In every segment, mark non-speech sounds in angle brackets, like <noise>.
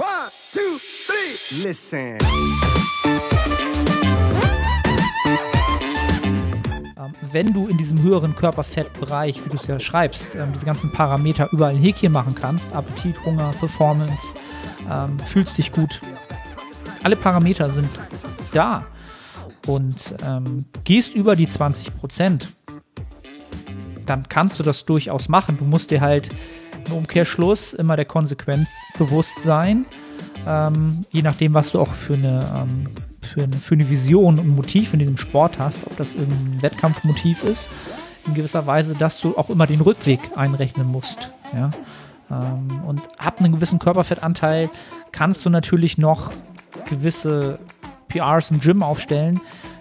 One, two, three. Listen. Ähm, wenn du in diesem höheren Körperfettbereich, wie du es ja schreibst, ähm, diese ganzen Parameter überall ein Häkchen machen kannst, Appetit, Hunger, Performance, ähm, fühlst dich gut. Alle Parameter sind da. Und ähm, gehst über die 20 Prozent, dann kannst du das durchaus machen. Du musst dir halt im Umkehrschluss immer der Konsequenz bewusst sein, ähm, je nachdem, was du auch für eine, ähm, für, eine, für eine Vision und Motiv in diesem Sport hast, ob das irgendein Wettkampfmotiv ist, in gewisser Weise, dass du auch immer den Rückweg einrechnen musst. Ja? Ähm, und ab einem gewissen Körperfettanteil kannst du natürlich noch gewisse PRs im Gym aufstellen.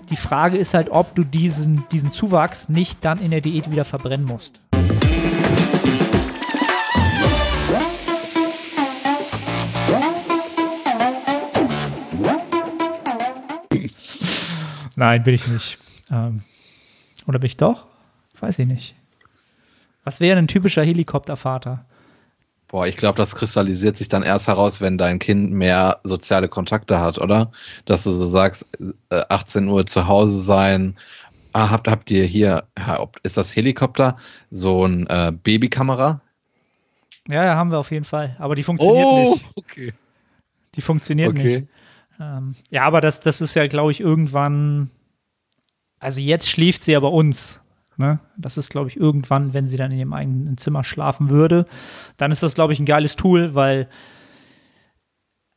Die Frage ist halt, ob du diesen, diesen Zuwachs nicht dann in der Diät wieder verbrennen musst. Nein, bin ich nicht. Ähm, oder bin ich doch? Weiß ich nicht. Was wäre ein typischer Helikoptervater? Boah, ich glaube, das kristallisiert sich dann erst heraus, wenn dein Kind mehr soziale Kontakte hat, oder? Dass du so sagst, 18 äh, Uhr zu Hause sein. Ah, habt, habt ihr hier, ist das Helikopter so ein äh, Babykamera? Ja, ja, haben wir auf jeden Fall. Aber die funktioniert oh, nicht. Okay. Die funktioniert okay. nicht. Ähm, ja, aber das, das ist ja, glaube ich, irgendwann. Also jetzt schläft sie ja bei uns. Ne? Das ist, glaube ich, irgendwann, wenn sie dann in ihrem eigenen Zimmer schlafen würde, dann ist das, glaube ich, ein geiles Tool, weil,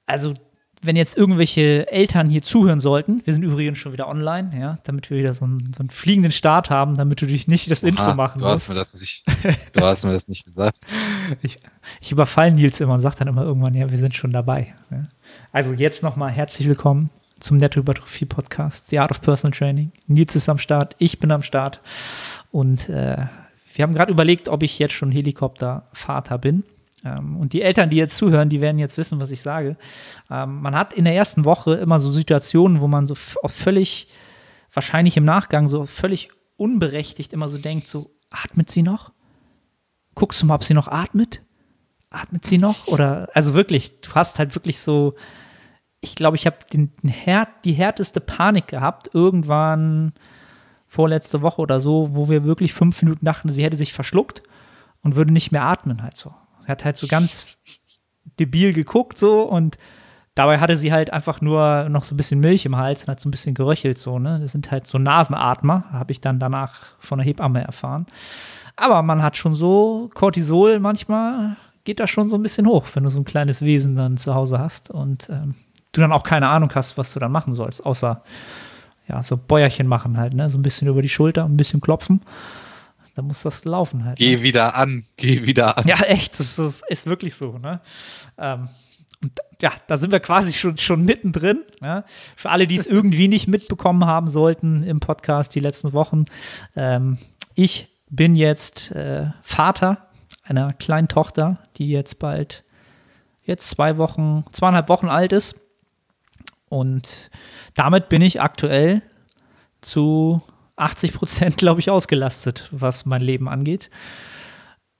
also, wenn jetzt irgendwelche Eltern hier zuhören sollten, wir sind übrigens schon wieder online, ja, damit wir wieder so einen, so einen fliegenden Start haben, damit du dich nicht das Oha, Intro machen du hast Mir das nicht, du hast mir das nicht gesagt. <laughs> ich, ich überfall Nils immer und sage dann immer irgendwann, ja, wir sind schon dabei. Ja. Also jetzt nochmal herzlich willkommen zum Netto-Hypertrophie Podcast, The Art of Personal Training. Nils ist am Start, ich bin am Start und äh, wir haben gerade überlegt, ob ich jetzt schon Helikoptervater bin. Ähm, und die Eltern, die jetzt zuhören, die werden jetzt wissen, was ich sage. Ähm, man hat in der ersten Woche immer so Situationen, wo man so völlig, wahrscheinlich im Nachgang, so völlig unberechtigt immer so denkt, so, atmet sie noch? Guckst du mal, ob sie noch atmet? Atmet sie noch? Oder, also wirklich, du hast halt wirklich so, ich glaube, ich habe die härteste Panik gehabt, irgendwann vorletzte Woche oder so, wo wir wirklich fünf Minuten dachten, sie hätte sich verschluckt und würde nicht mehr atmen halt so. Sie hat halt so ganz debil geguckt so und dabei hatte sie halt einfach nur noch so ein bisschen Milch im Hals und hat so ein bisschen geröchelt so, ne? Das sind halt so Nasenatmer, habe ich dann danach von der Hebamme erfahren. Aber man hat schon so Cortisol manchmal geht das schon so ein bisschen hoch, wenn du so ein kleines Wesen dann zu Hause hast und ähm, du dann auch keine Ahnung hast, was du dann machen sollst, außer ja, so Bäuerchen machen halt, ne? So ein bisschen über die Schulter, ein bisschen klopfen. Dann muss das laufen halt. Geh ne? wieder an, geh wieder an. Ja, echt, das ist, ist wirklich so, ne? Ähm, und ja, da sind wir quasi schon, schon mittendrin. Ja? Für alle, die es <laughs> irgendwie nicht mitbekommen haben sollten im Podcast die letzten Wochen. Ähm, ich bin jetzt äh, Vater einer kleinen Tochter, die jetzt bald jetzt zwei Wochen, zweieinhalb Wochen alt ist. Und damit bin ich aktuell zu 80 Prozent, glaube ich, ausgelastet, was mein Leben angeht.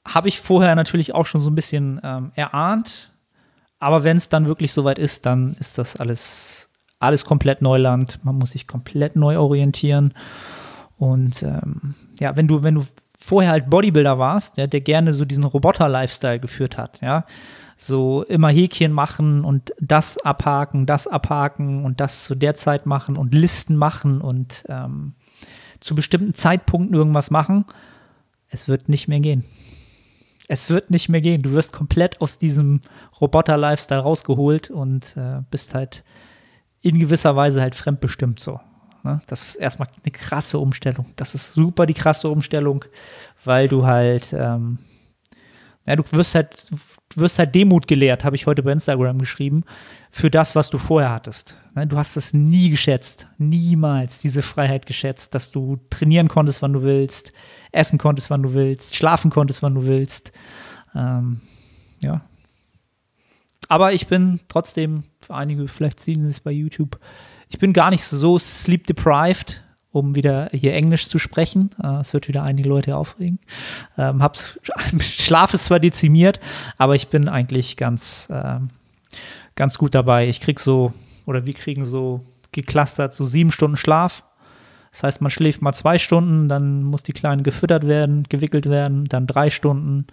Habe ich vorher natürlich auch schon so ein bisschen ähm, erahnt. Aber wenn es dann wirklich soweit ist, dann ist das alles, alles komplett Neuland. Man muss sich komplett neu orientieren. Und ähm, ja, wenn du, wenn du vorher halt Bodybuilder warst, ja, der gerne so diesen Roboter-Lifestyle geführt hat, ja, so immer Häkchen machen und das abhaken, das abhaken und das zu der Zeit machen und Listen machen und ähm, zu bestimmten Zeitpunkten irgendwas machen. Es wird nicht mehr gehen. Es wird nicht mehr gehen. Du wirst komplett aus diesem Roboter-Lifestyle rausgeholt und äh, bist halt in gewisser Weise halt fremdbestimmt so. Ne? Das ist erstmal eine krasse Umstellung. Das ist super die krasse Umstellung, weil du halt, ähm, ja, du wirst halt, wirst halt Demut gelehrt, habe ich heute bei Instagram geschrieben, für das, was du vorher hattest. Ne, du hast es nie geschätzt, niemals diese Freiheit geschätzt, dass du trainieren konntest, wann du willst, essen konntest, wann du willst, schlafen konntest, wann du willst. Ähm, ja. Aber ich bin trotzdem, für einige, vielleicht sehen sie es bei YouTube, ich bin gar nicht so sleep deprived, um wieder hier Englisch zu sprechen. Äh, es wird wieder einige Leute aufregen. Ähm, hab's, <laughs> Schlaf ist zwar dezimiert, aber ich bin eigentlich ganz, ähm, ganz gut dabei. Ich krieg so, oder wir kriegen so geclustert so sieben Stunden Schlaf. Das heißt, man schläft mal zwei Stunden, dann muss die Kleine gefüttert werden, gewickelt werden, dann drei Stunden,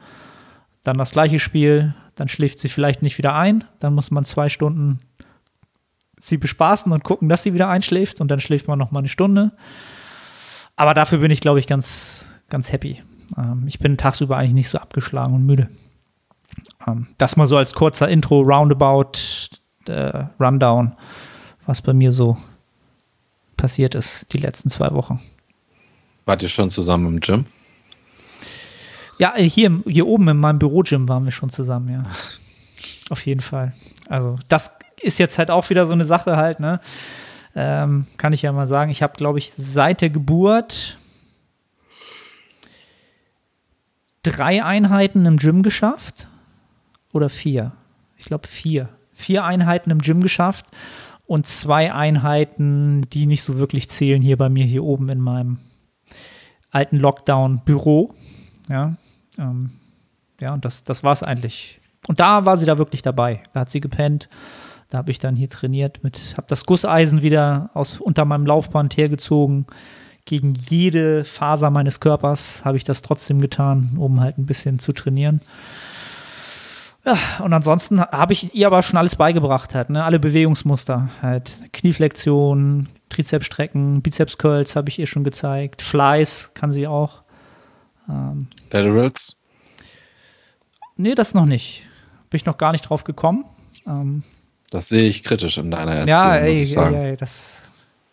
dann das gleiche Spiel, dann schläft sie vielleicht nicht wieder ein, dann muss man zwei Stunden sie bespaßen und gucken, dass sie wieder einschläft und dann schläft man noch mal eine Stunde. Aber dafür bin ich, glaube ich, ganz, ganz happy. Ähm, ich bin tagsüber eigentlich nicht so abgeschlagen und müde. Ähm, das mal so als kurzer Intro, Roundabout, äh, Rundown, was bei mir so passiert ist die letzten zwei Wochen. Wart ihr schon zusammen im Gym? Ja, hier, hier oben in meinem Büro-Gym waren wir schon zusammen, ja. Auf jeden Fall. Also, das ist jetzt halt auch wieder so eine Sache halt, ne? Ähm, kann ich ja mal sagen. Ich habe, glaube ich, seit der Geburt drei Einheiten im Gym geschafft. Oder vier. Ich glaube, vier. Vier Einheiten im Gym geschafft und zwei Einheiten, die nicht so wirklich zählen, hier bei mir hier oben in meinem alten Lockdown-Büro. Ja, ähm, ja, und das, das war es eigentlich. Und da war sie da wirklich dabei. Da hat sie gepennt. Da habe ich dann hier trainiert mit, habe das Gusseisen wieder aus unter meinem Laufband hergezogen. Gegen jede Faser meines Körpers habe ich das trotzdem getan, um halt ein bisschen zu trainieren. Ja, und ansonsten habe ich ihr aber schon alles beigebracht, halt, ne? alle Bewegungsmuster, halt Knieflexion, Trizepsstrecken, Bizeps-Curls habe ich ihr schon gezeigt, Flies kann sie auch. Ähm, Laterals? Nee, das noch nicht. Bin ich noch gar nicht drauf gekommen. Ähm, das sehe ich kritisch in deiner Erzählung. Ja, ey, ey, ey, das,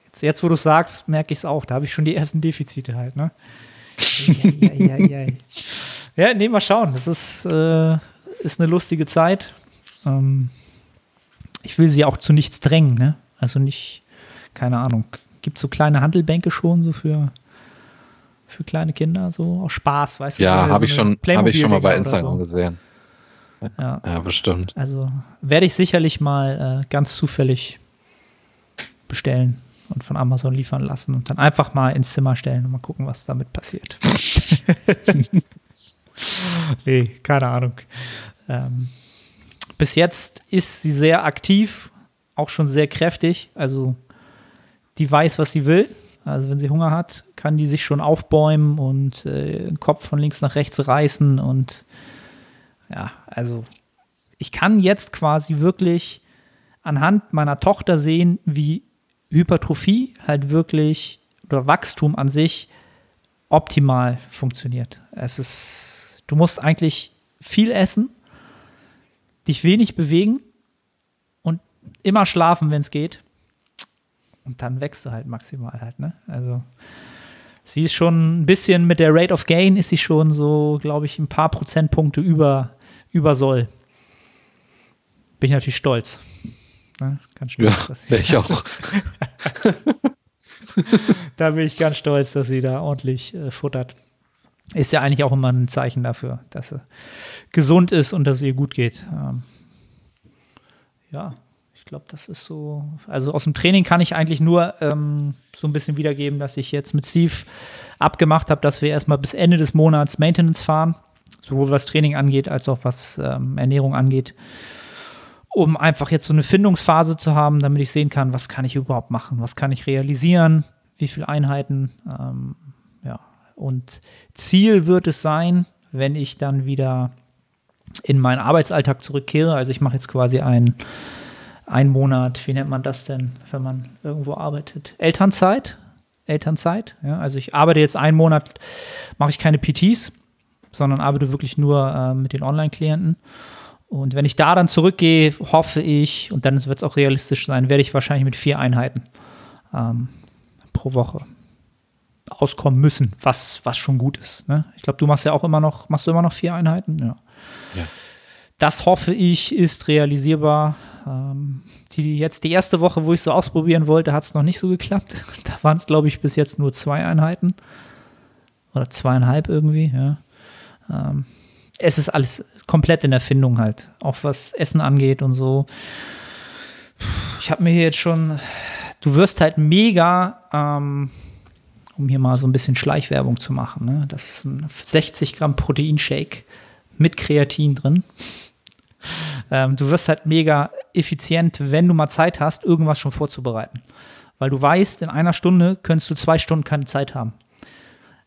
jetzt, jetzt, wo du sagst, merke ich es auch. Da habe ich schon die ersten Defizite halt, ne? <laughs> ja, nee, mal schauen. Das ist, äh, ist eine lustige Zeit. Ähm, ich will sie auch zu nichts drängen, ne? Also nicht, keine Ahnung. Gibt so kleine Handelbänke schon, so für, für kleine Kinder, so aus Spaß, weißt du? Ja, habe so ich, schon, hab ich schon mal bei Instagram so. gesehen. <laughs> Ja. ja, bestimmt. Also werde ich sicherlich mal äh, ganz zufällig bestellen und von Amazon liefern lassen und dann einfach mal ins Zimmer stellen und mal gucken, was damit passiert. <laughs> nee, keine Ahnung. Ähm, bis jetzt ist sie sehr aktiv, auch schon sehr kräftig. Also die weiß, was sie will. Also wenn sie Hunger hat, kann die sich schon aufbäumen und äh, den Kopf von links nach rechts reißen und ja, also ich kann jetzt quasi wirklich anhand meiner Tochter sehen, wie Hypertrophie halt wirklich oder Wachstum an sich optimal funktioniert. Es ist, du musst eigentlich viel essen, dich wenig bewegen und immer schlafen, wenn es geht. Und dann wächst du halt maximal halt, ne? Also sie ist schon ein bisschen mit der Rate of Gain ist sie schon so, glaube ich, ein paar Prozentpunkte über über soll. Bin ich natürlich stolz. Ne? Ganz stolz. Ja, ich <laughs> auch. <laughs> da bin ich ganz stolz, dass sie da ordentlich äh, futtert. Ist ja eigentlich auch immer ein Zeichen dafür, dass sie gesund ist und dass es ihr gut geht. Ähm, ja, ich glaube, das ist so. Also aus dem Training kann ich eigentlich nur ähm, so ein bisschen wiedergeben, dass ich jetzt mit Steve abgemacht habe, dass wir erstmal bis Ende des Monats Maintenance fahren sowohl was Training angeht, als auch was ähm, Ernährung angeht, um einfach jetzt so eine Findungsphase zu haben, damit ich sehen kann, was kann ich überhaupt machen, was kann ich realisieren, wie viele Einheiten. Ähm, ja. Und Ziel wird es sein, wenn ich dann wieder in meinen Arbeitsalltag zurückkehre. Also ich mache jetzt quasi einen, einen Monat, wie nennt man das denn, wenn man irgendwo arbeitet? Elternzeit. Elternzeit. Ja, also ich arbeite jetzt einen Monat, mache ich keine PTs, sondern arbeite wirklich nur äh, mit den Online-Klienten. Und wenn ich da dann zurückgehe, hoffe ich, und dann wird es auch realistisch sein, werde ich wahrscheinlich mit vier Einheiten ähm, pro Woche auskommen müssen, was, was schon gut ist. Ne? Ich glaube, du machst ja auch immer noch, machst du immer noch vier Einheiten? Ja. ja. Das hoffe ich, ist realisierbar. Ähm, die, jetzt die erste Woche, wo ich so ausprobieren wollte, hat es noch nicht so geklappt. <laughs> Da waren es, glaube ich, bis jetzt nur zwei Einheiten. Oder zweieinhalb irgendwie, ja. Ähm, es ist alles komplett in Erfindung halt, auch was Essen angeht und so. Ich habe mir hier jetzt schon, du wirst halt mega, ähm, um hier mal so ein bisschen Schleichwerbung zu machen. Ne? Das ist ein 60 Gramm Proteinshake mit Kreatin drin. Ähm, du wirst halt mega effizient, wenn du mal Zeit hast, irgendwas schon vorzubereiten. Weil du weißt, in einer Stunde könntest du zwei Stunden keine Zeit haben.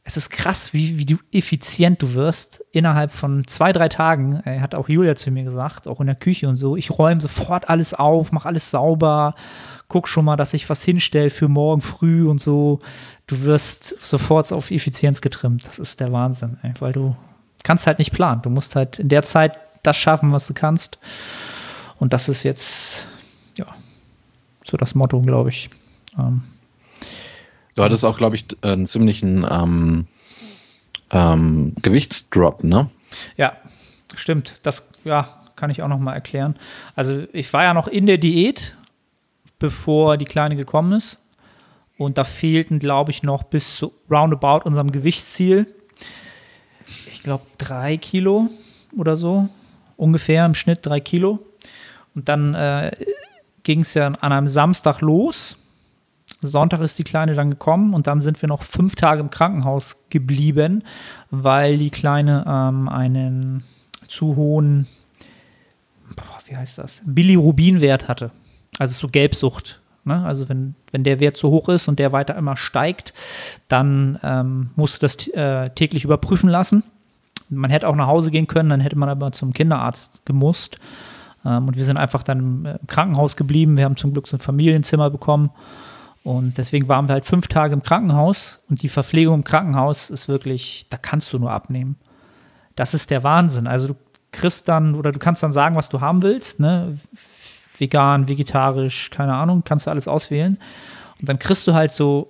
Es ist krass, wie, wie du effizient du wirst innerhalb von zwei, drei Tagen. Äh, hat auch Julia zu mir gesagt, auch in der Küche und so. Ich räume sofort alles auf, mache alles sauber, guck schon mal, dass ich was hinstelle für morgen früh und so. Du wirst sofort auf Effizienz getrimmt. Das ist der Wahnsinn, ey, weil du kannst halt nicht planen. Du musst halt in der Zeit das schaffen, was du kannst. Und das ist jetzt, ja, so das Motto, glaube ich. Ähm, Du hattest auch, glaube ich, einen ziemlichen ähm, ähm, Gewichtsdrop, ne? Ja, stimmt. Das ja, kann ich auch noch mal erklären. Also ich war ja noch in der Diät, bevor die Kleine gekommen ist. Und da fehlten, glaube ich, noch bis zu roundabout unserem Gewichtsziel. Ich glaube, drei Kilo oder so. Ungefähr im Schnitt drei Kilo. Und dann äh, ging es ja an einem Samstag los. Sonntag ist die Kleine dann gekommen und dann sind wir noch fünf Tage im Krankenhaus geblieben, weil die Kleine ähm, einen zu hohen, boah, wie heißt das, Bilirubinwert hatte. Also so Gelbsucht. Ne? Also wenn, wenn der Wert zu hoch ist und der weiter immer steigt, dann ähm, musst du das äh, täglich überprüfen lassen. Man hätte auch nach Hause gehen können, dann hätte man aber zum Kinderarzt gemusst. Ähm, und wir sind einfach dann im, im Krankenhaus geblieben. Wir haben zum Glück so ein Familienzimmer bekommen. Und deswegen waren wir halt fünf Tage im Krankenhaus und die Verpflegung im Krankenhaus ist wirklich, da kannst du nur abnehmen. Das ist der Wahnsinn. Also du kriegst dann oder du kannst dann sagen, was du haben willst, ne? Vegan, vegetarisch, keine Ahnung, kannst du alles auswählen. Und dann kriegst du halt so,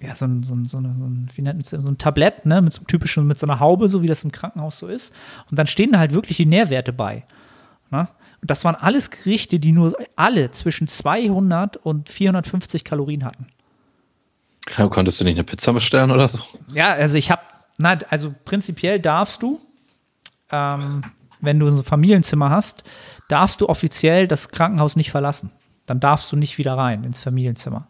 ja, so ein, so ein, so ein wie nennt man so ein Tablett, ne, mit so einem typischen, mit so einer Haube, so wie das im Krankenhaus so ist. Und dann stehen da halt wirklich die Nährwerte bei. Ne? Und das waren alles Gerichte, die nur alle zwischen 200 und 450 Kalorien hatten. Konntest du nicht eine Pizza bestellen oder so? Ja, also ich habe, also prinzipiell darfst du, ähm, wenn du so ein Familienzimmer hast, darfst du offiziell das Krankenhaus nicht verlassen. Dann darfst du nicht wieder rein ins Familienzimmer.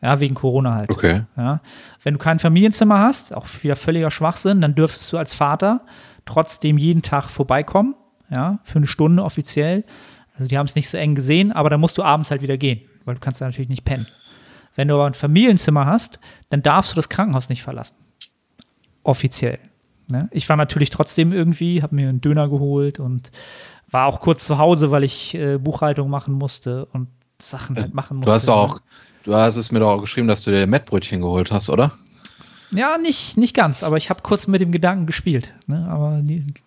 Ja, wegen Corona halt. Okay. Ja. Wenn du kein Familienzimmer hast, auch wieder völliger Schwachsinn, dann dürftest du als Vater trotzdem jeden Tag vorbeikommen ja, für eine Stunde offiziell. Also die haben es nicht so eng gesehen, aber dann musst du abends halt wieder gehen, weil du kannst da natürlich nicht pennen. Wenn du aber ein Familienzimmer hast, dann darfst du das Krankenhaus nicht verlassen. Offiziell. Ne? Ich war natürlich trotzdem irgendwie, habe mir einen Döner geholt und war auch kurz zu Hause, weil ich äh, Buchhaltung machen musste und Sachen halt machen musste. Du hast auch, du hast es mir doch auch geschrieben, dass du dir Mettbrötchen geholt hast, oder? Ja, nicht, nicht ganz, aber ich habe kurz mit dem Gedanken gespielt. Ne? Aber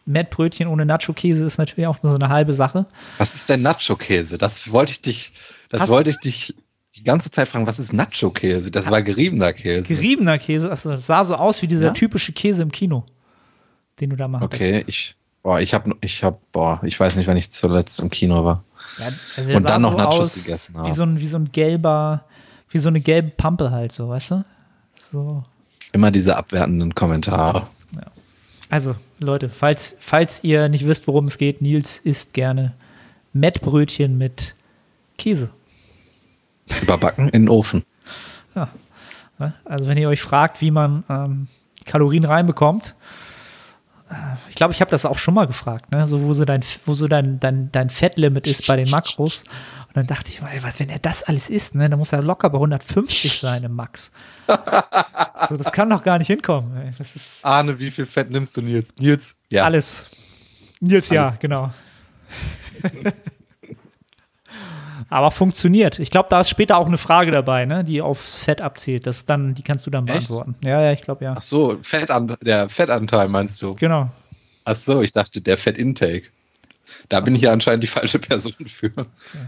Mettbrötchen ohne Nacho-Käse ist natürlich auch nur so eine halbe Sache. Was ist denn Nacho-Käse? Das wollte ich dich, das Hast wollte ich dich die ganze Zeit fragen, was ist Nacho-Käse? Das war geriebener Käse. Geriebener Käse, also das sah so aus wie dieser ja? typische Käse im Kino, den du da machst. Okay, ich, boah, ich habe, ich habe, boah, ich weiß nicht, wann ich zuletzt im Kino war. Ja, also Und dann noch so Nachos gegessen habe. Wie so, ein, wie so ein gelber, wie so eine gelbe Pampe halt so, weißt du? So. Immer diese abwertenden Kommentare. Ja. Also, Leute, falls, falls ihr nicht wisst, worum es geht, Nils isst gerne Mettbrötchen mit Käse. Überbacken in den Ofen. Ja. Also, wenn ihr euch fragt, wie man ähm, Kalorien reinbekommt, äh, ich glaube, ich habe das auch schon mal gefragt, ne? so, wo so dein, wo so dein, dein, dein Fettlimit ist bei den Makros. Und dann dachte ich, ey, was, wenn er das alles isst, ne, dann muss er locker bei 150 <laughs> sein im Max. so, das kann doch gar nicht hinkommen. Ey. Das ist Arne, wie viel Fett nimmst du, Nils? Nils, ja. Alles. Nils, alles. ja, genau. Aber funktioniert. Ich glaube, da ist später auch eine Frage dabei, ne, die auf Fett abzielt. Das dann, die kannst du dann beantworten. Echt? Ja, ja, ich glaube ja. Ach so, Fettan der Fettanteil meinst du? Genau. Ach so, ich dachte der Fettintake. Da bin ich ja anscheinend die falsche Person für.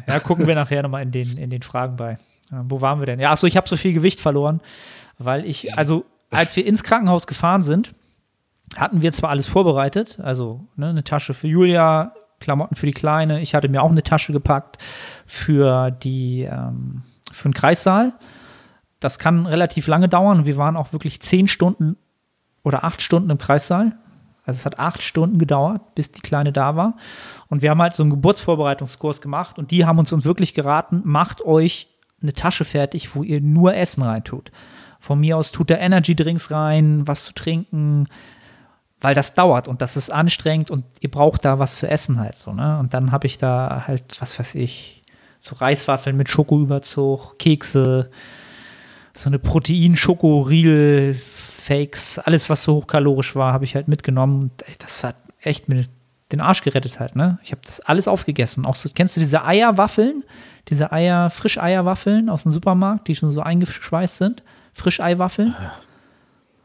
Ja, gucken wir nachher nochmal in den, in den Fragen bei. Ja, wo waren wir denn? Ja, achso, ich habe so viel Gewicht verloren, weil ich, also als wir ins Krankenhaus gefahren sind, hatten wir zwar alles vorbereitet, also ne, eine Tasche für Julia, Klamotten für die Kleine. Ich hatte mir auch eine Tasche gepackt für die ähm, für den Kreissaal. Das kann relativ lange dauern. Wir waren auch wirklich zehn Stunden oder acht Stunden im Kreissaal. Also es hat acht Stunden gedauert, bis die Kleine da war. Und wir haben halt so einen Geburtsvorbereitungskurs gemacht und die haben uns, uns wirklich geraten, macht euch eine Tasche fertig, wo ihr nur Essen reintut. Von mir aus tut da Energy Drinks rein, was zu trinken, weil das dauert und das ist anstrengend und ihr braucht da was zu essen halt so, ne? Und dann habe ich da halt, was weiß ich, so Reiswaffeln mit Schokoüberzug, Kekse, so eine Protein-Schokoriegel, Fakes, alles, was so hochkalorisch war, habe ich halt mitgenommen. Das hat echt mir den Arsch gerettet halt, ne? Ich habe das alles aufgegessen. Auch so, kennst du diese Eierwaffeln? Diese Eier, Frischeierwaffeln aus dem Supermarkt, die schon so eingeschweißt sind? Frischeiwaffeln?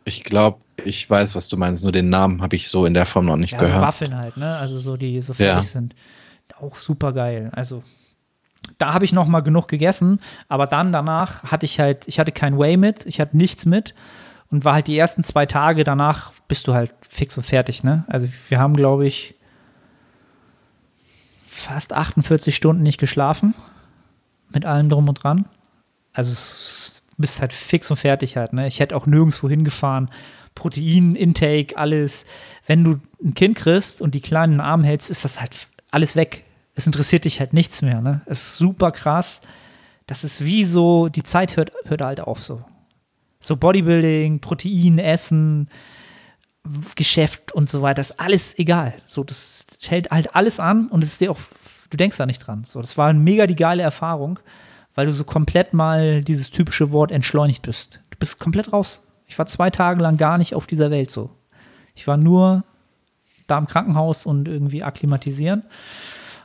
Ich glaube, ich weiß, was du meinst, nur den Namen habe ich so in der Form noch nicht Ja, gehört. so Waffeln halt, ne? Also so, die so fertig Ja. sind. Auch super geil. Also da habe ich noch mal genug gegessen, aber dann danach hatte ich halt, ich hatte kein Whey mit, ich hatte nichts mit und war halt die ersten zwei Tage danach bist du halt fix und fertig, ne? Also wir haben, glaube ich, fast 48 Stunden nicht geschlafen mit allem drum und dran. Also es bist halt fix und fertig halt, ne? Ich hätte auch nirgendwo hingefahren. Protein-Intake, alles. Wenn du ein Kind kriegst und die kleinen Arm hältst, ist das halt alles weg. Es interessiert dich halt nichts mehr, ne? Es ist super krass. Das ist wie so, die Zeit hört, hört halt auf so. So Bodybuilding, Protein, Essen, Geschäft und so weiter, ist alles egal. So, das hält halt alles an und es ist dir auch, du denkst da nicht dran. So, das war mega die geile Erfahrung, weil du so komplett mal dieses typische Wort entschleunigt bist. Du bist komplett raus. Ich war zwei Tage lang gar nicht auf dieser Welt so. Ich war nur da im Krankenhaus und irgendwie akklimatisieren.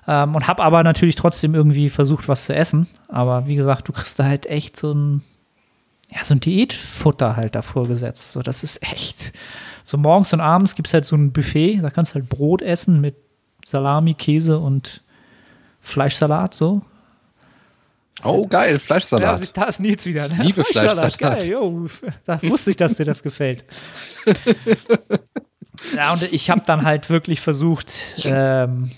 Ähm, und habe aber natürlich trotzdem irgendwie versucht, was zu essen. Aber wie gesagt, du kriegst da halt echt so ein, ja, so ein Diätfutter halt davor gesetzt. So, das ist echt. So morgens und abends gibt es halt so ein Buffet, da kannst du halt Brot essen mit Salami, Käse und Fleischsalat, so. Oh, geil, Ja, Fleischsalat. also da ist Nils wieder. Ne? Liebe Fleischsalat, Fleischsalat. Geil, jo, da wusste ich, dass dir das gefällt. <laughs> ja, und ich habe dann halt wirklich versucht, ähm,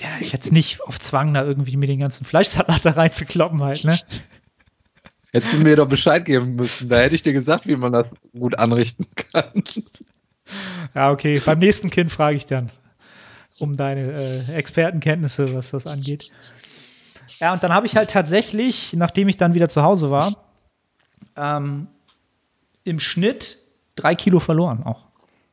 ja, ich jetzt nicht auf Zwang da irgendwie mir den ganzen Fleischsalat <laughs> da reinzukloppen halt, ne? <laughs> Hättest du mir doch Bescheid geben müssen. Da hätte ich dir gesagt, wie man das gut anrichten kann. Ja, okay. Beim nächsten Kind frage ich dann um deine äh, Expertenkenntnisse, was das angeht. Ja, und dann habe ich halt tatsächlich, nachdem ich dann wieder zu Hause war, ähm, im Schnitt drei Kilo verloren auch.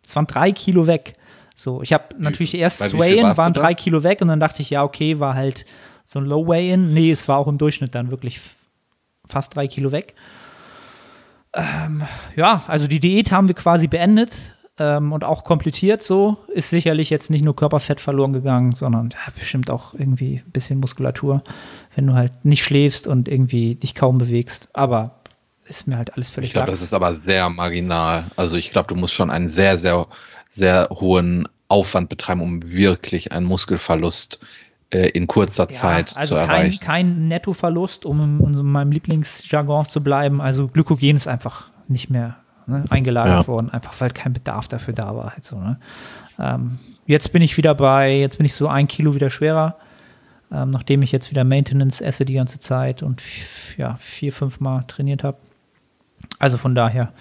Es waren drei Kilo weg. So, ich habe natürlich erst bei Weigh-In, waren drei Kilo weg und dann dachte ich, ja, okay, war halt so ein Low Weigh-In. Nee, es war auch im Durchschnitt dann wirklich fast drei Kilo weg. Ähm, ja, also die Diät haben wir quasi beendet ähm, und auch komplettiert so. Ist sicherlich jetzt nicht nur Körperfett verloren gegangen, sondern ja, bestimmt auch irgendwie ein bisschen Muskulatur, wenn du halt nicht schläfst und irgendwie dich kaum bewegst. Aber ist mir halt alles völlig Ich glaube, das ist aber sehr marginal. Also ich glaube, du musst schon einen sehr, sehr, sehr hohen Aufwand betreiben, um wirklich einen Muskelverlust äh, in kurzer Zeit also zu kein, erreichen. kein Nettoverlust, um in, meinem Lieblingsjargon zu bleiben. Also Glykogen ist einfach nicht mehr ne, eingelagert Ja. worden, einfach weil kein Bedarf dafür da war. Halt so, ne? ähm, jetzt bin ich wieder bei, jetzt bin ich so ein Kilo wieder schwerer, ähm, nachdem ich jetzt wieder Maintenance esse die ganze Zeit und ja, vier, fünf Mal trainiert habe. Also von daher,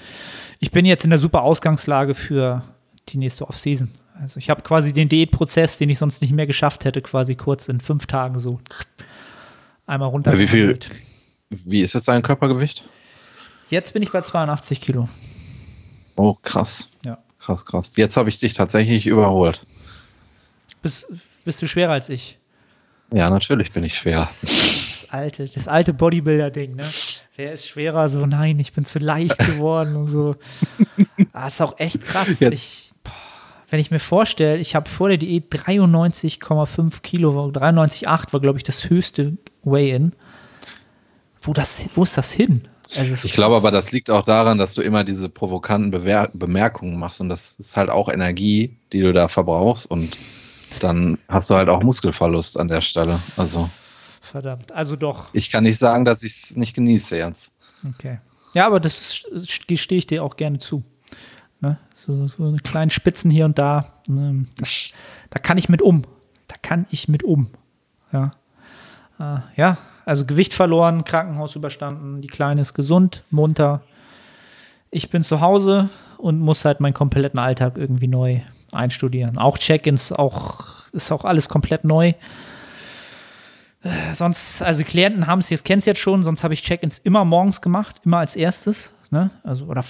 ich bin jetzt in der super Ausgangslage für die nächste Offseason. Also ich habe quasi den Diätprozess, den ich sonst nicht mehr geschafft hätte, quasi kurz in fünf Tagen so einmal runter. Wie viel- Wie ist jetzt dein Körpergewicht? Jetzt bin ich bei 82 Kilo. Oh, krass. Ja. Krass, krass. Jetzt habe ich dich tatsächlich überholt. Bist, bist du schwerer als ich? Ja, natürlich bin ich schwer. Das alte, das alte Bodybuilder-Ding, ne? Wer ist schwerer? So, nein, ich bin zu leicht geworden und so. <laughs> Ah, ist auch echt krass. Jetzt- Ich, wenn ich mir vorstelle, ich habe vor der Diät 93,5 Kilo, 93,8 war, glaube ich, das höchste Weigh-In. Wo, das, wo ist das hin? Also, Ich glaube aber, das liegt auch daran, dass du immer diese provokanten Bewer Bemerkungen machst und das ist halt auch Energie, die du da verbrauchst und dann hast du halt auch Muskelverlust an der Stelle. Also Verdammt. Also doch. ich kann nicht sagen, dass ich es nicht genieße jetzt. Okay. Ja, aber das gestehe ich dir auch gerne zu. Ne? So, so, so eine kleinen Spitzen hier und da. Ne? Da kann ich mit um. Da kann ich mit um. Ja. Äh, ja, also Gewicht verloren, Krankenhaus überstanden, die Kleine ist gesund, munter. Ich bin zu Hause und muss halt meinen kompletten Alltag irgendwie neu einstudieren. Auch Check-ins, auch, ist auch alles komplett neu. Äh, Sonst, also Klienten haben es jetzt, kennen es jetzt schon, sonst habe ich Check-ins immer morgens gemacht, immer als erstes. Ne? Also, oder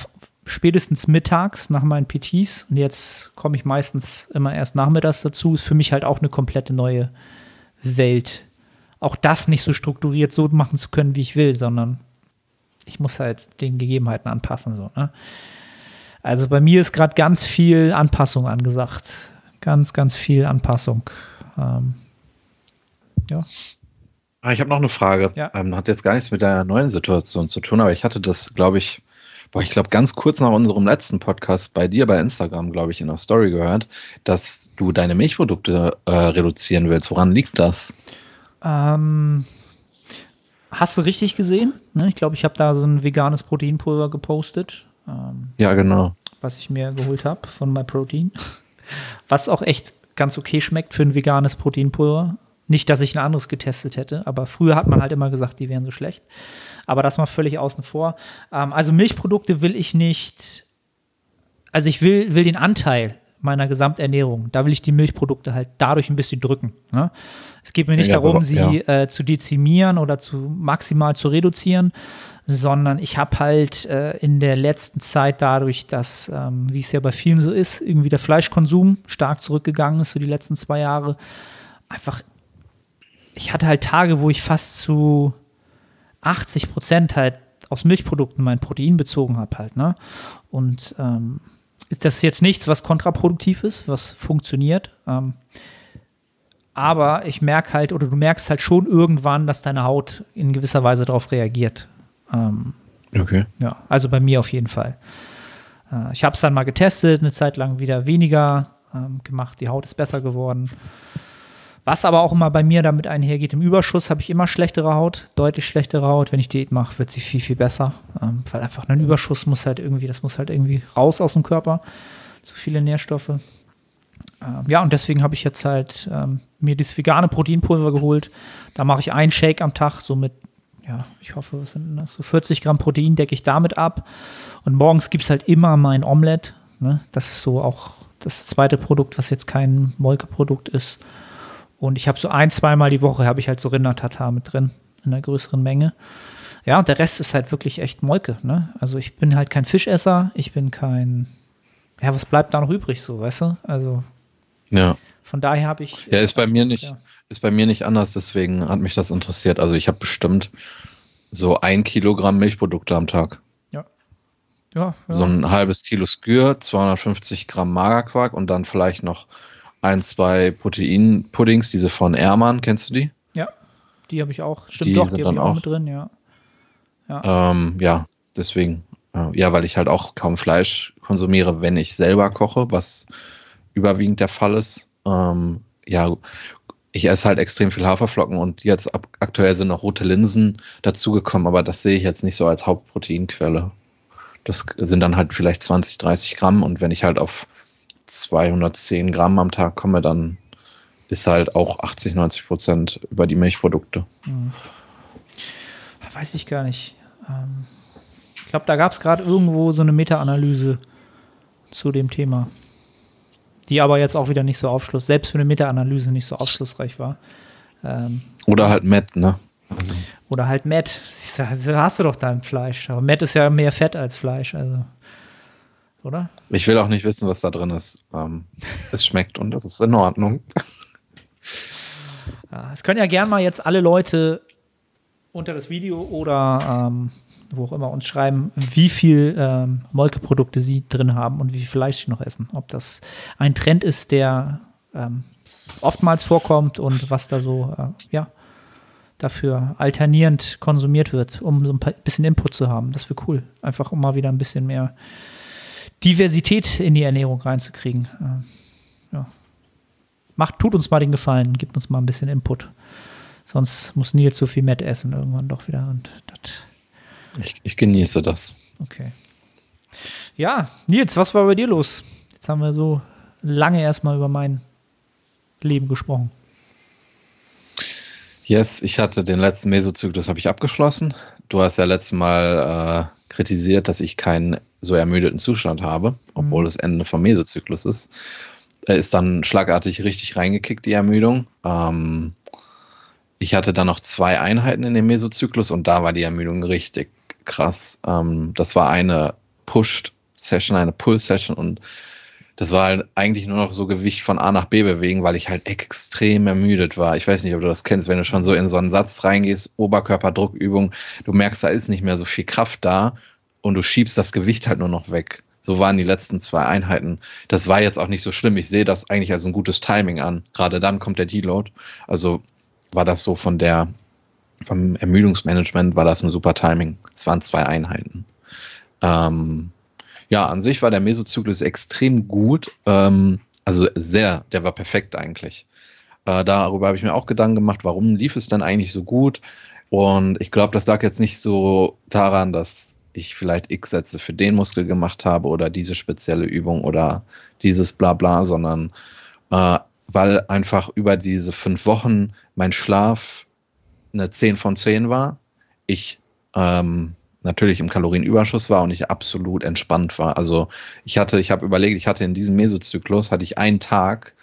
spätestens mittags nach meinen PTs und jetzt komme ich meistens immer erst nachmittags dazu, ist für mich halt auch eine komplette neue Welt. Auch das nicht so strukturiert so machen zu können, wie ich will, sondern ich muss halt den Gegebenheiten anpassen. So, ne? Also bei mir ist gerade ganz viel Anpassung angesagt. Ganz, ganz viel Anpassung. Ähm, ja. Ah, ich habe noch eine Frage. Ja. Ähm, hat jetzt gar nichts mit deiner neuen Situation zu tun, aber ich hatte das, glaube ich, boah, ich glaube, ganz kurz nach unserem letzten Podcast bei dir bei Instagram, glaube ich, in der Story gehört, dass du deine Milchprodukte äh, reduzieren willst. Woran liegt das? Ähm, hast du richtig gesehen? Ne? Ich glaube, ich habe da so ein veganes Proteinpulver gepostet, ähm, Ja, genau. was ich mir geholt habe von MyProtein. Was auch echt ganz okay schmeckt für ein veganes Proteinpulver. Nicht, dass ich ein anderes getestet hätte, aber früher hat man halt immer gesagt, die wären so schlecht. Aber das mal völlig außen vor. Ähm, also Milchprodukte will ich nicht, also ich will, will den Anteil meiner Gesamternährung, da will ich die Milchprodukte halt dadurch ein bisschen drücken. Ne? Es geht mir nicht Ja, darum, aber- sie ja. äh, zu dezimieren oder zu maximal zu reduzieren, sondern ich habe halt äh, in der letzten Zeit dadurch, dass, ähm, wie es ja bei vielen so ist, irgendwie der Fleischkonsum stark zurückgegangen ist, so die letzten zwei Jahre, einfach, ich hatte halt Tage, wo ich fast zu 80 Prozent halt aus Milchprodukten mein Protein bezogen habe halt, ne? Und ähm, ist das jetzt nichts, was kontraproduktiv ist, was funktioniert. Ähm, aber ich merke halt, oder du merkst halt schon irgendwann, dass deine Haut in gewisser Weise darauf reagiert. Ähm, Okay. ja, also bei mir auf jeden Fall. Äh, ich habe es dann mal getestet, eine Zeit lang wieder weniger ähm, gemacht, die Haut ist besser geworden. Was aber auch immer bei mir damit einhergeht, im Überschuss habe ich immer schlechtere Haut, deutlich schlechtere Haut. Wenn ich Diät mache, wird sie viel, viel besser. Ähm, weil einfach ein Überschuss muss halt irgendwie, das muss halt irgendwie raus aus dem Körper. Zu viele Nährstoffe. Ähm, ja, und deswegen habe ich jetzt halt ähm, mir dieses vegane Proteinpulver geholt. Da mache ich einen Shake am Tag, so mit, ja, ich hoffe, was sind das? So 40 Gramm Protein decke ich damit ab. Und morgens gibt es halt immer mein Omelette. Ne? Das ist so auch das zweite Produkt, was jetzt kein Molkeprodukt ist. Und ich habe so ein, zweimal die Woche habe ich halt so Rindertatar mit drin, in einer größeren Menge. Ja, und der Rest ist halt wirklich echt Molke, ne? Also ich bin halt kein Fischesser, ich bin kein, ja, was bleibt da noch übrig so, weißt du? Also Ja. von daher habe ich. Ja, ist bei mir nicht, Ja. ist bei mir nicht anders, deswegen hat mich das interessiert. Also ich habe bestimmt so ein Kilogramm Milchprodukte am Tag. Ja. Ja, ja. So ein halbes Kilo Skür, 250 Gramm Magerquark und dann vielleicht noch ein, zwei Proteinpuddings, diese von Ermann, kennst du die? ja. Die habe ich auch. Stimmt Die doch, sind die habe ich auch mit drin, ja. Ähm, ja, deswegen. äh, Ja, weil ich halt auch kaum Fleisch konsumiere, wenn ich selber koche, was überwiegend der Fall ist. Ähm, ja, ich esse halt extrem viel Haferflocken und jetzt ab, aktuell sind noch rote Linsen dazugekommen, aber das sehe ich jetzt nicht so als Hauptproteinquelle. Das sind dann halt vielleicht 20, 30 Gramm und wenn ich halt auf 210 Gramm am Tag komme, dann ist halt auch 80, 90 Prozent über die Milchprodukte. Weiß ich gar nicht. Ähm, ich glaube, da gab es gerade irgendwo so eine Meta-Analyse zu dem Thema. Die aber jetzt auch wieder nicht so aufschluss, selbst für eine Meta-Analyse nicht so aufschlussreich war. Ähm, Oder halt Matt, ne? Also, oder halt Matt. Da hast du doch dein Fleisch. Aber Matt ist ja mehr Fett als Fleisch, also. Oder? Ich will auch nicht wissen, was da drin ist. Ähm, es schmeckt und das ist in Ordnung. <laughs> Ja, es können ja gern mal jetzt alle Leute unter das Video oder ähm, wo auch immer uns schreiben, wie viel ähm, Molkeprodukte sie drin haben und wie viel Fleisch sie noch essen. Ob das ein Trend ist, der ähm, oftmals vorkommt und was da so, äh, ja, dafür alternierend konsumiert wird, um so ein bisschen Input zu haben. Das wäre cool. Einfach um mal wieder ein bisschen mehr Diversität in die Ernährung reinzukriegen. Ähm, ja. Macht, tut uns mal den Gefallen, gibt uns mal ein bisschen Input. Sonst muss Nils so viel Met essen irgendwann doch wieder. Und Ich, ich genieße das. okay. Ja, Nils, was war bei dir los? Jetzt haben wir so lange erstmal über mein Leben gesprochen. Yes, ich hatte den letzten Mesozyklus habe ich abgeschlossen. Du hast ja letztes Mal äh, kritisiert, dass ich keinen so ermüdeten Zustand habe, obwohl Mhm. es Ende vom Mesozyklus ist. Er ist dann schlagartig richtig reingekickt, die Ermüdung. Ähm, ich hatte dann noch zwei Einheiten in dem Mesozyklus und da war die Ermüdung richtig krass. Ähm, das war eine Pushed Session, eine Pull-Session und das war halt eigentlich nur noch so Gewicht von A nach B bewegen, weil ich halt extrem ermüdet war. Ich weiß nicht, ob du das kennst, wenn du schon so in so einen Satz reingehst, Oberkörperdruckübung, du merkst, da ist nicht mehr so viel Kraft da und du schiebst das Gewicht halt nur noch weg. So waren die letzten zwei Einheiten. Das war jetzt auch nicht so schlimm. Ich sehe das eigentlich als ein gutes Timing an. Gerade dann kommt der Deload. Also war das so von der, vom Ermüdungsmanagement war das ein super Timing. Es waren zwei Einheiten. Ähm, ja, an sich war der Mesozyklus extrem gut. Ähm, also sehr, der war perfekt eigentlich. Äh, darüber habe ich mir auch Gedanken gemacht, warum lief es dann eigentlich so gut? Und ich glaube, das lag jetzt nicht so daran, dass ich vielleicht X-Sätze für den Muskel gemacht habe oder diese spezielle Übung oder dieses Blabla, sondern äh, weil einfach über diese fünf Wochen mein Schlaf eine 10 von 10 war. Ich ähm, natürlich im Kalorienüberschuss war und ich absolut entspannt war. Also ich hatte, ich habe überlegt, ich hatte in diesem Mesozyklus hatte ich einen Tag,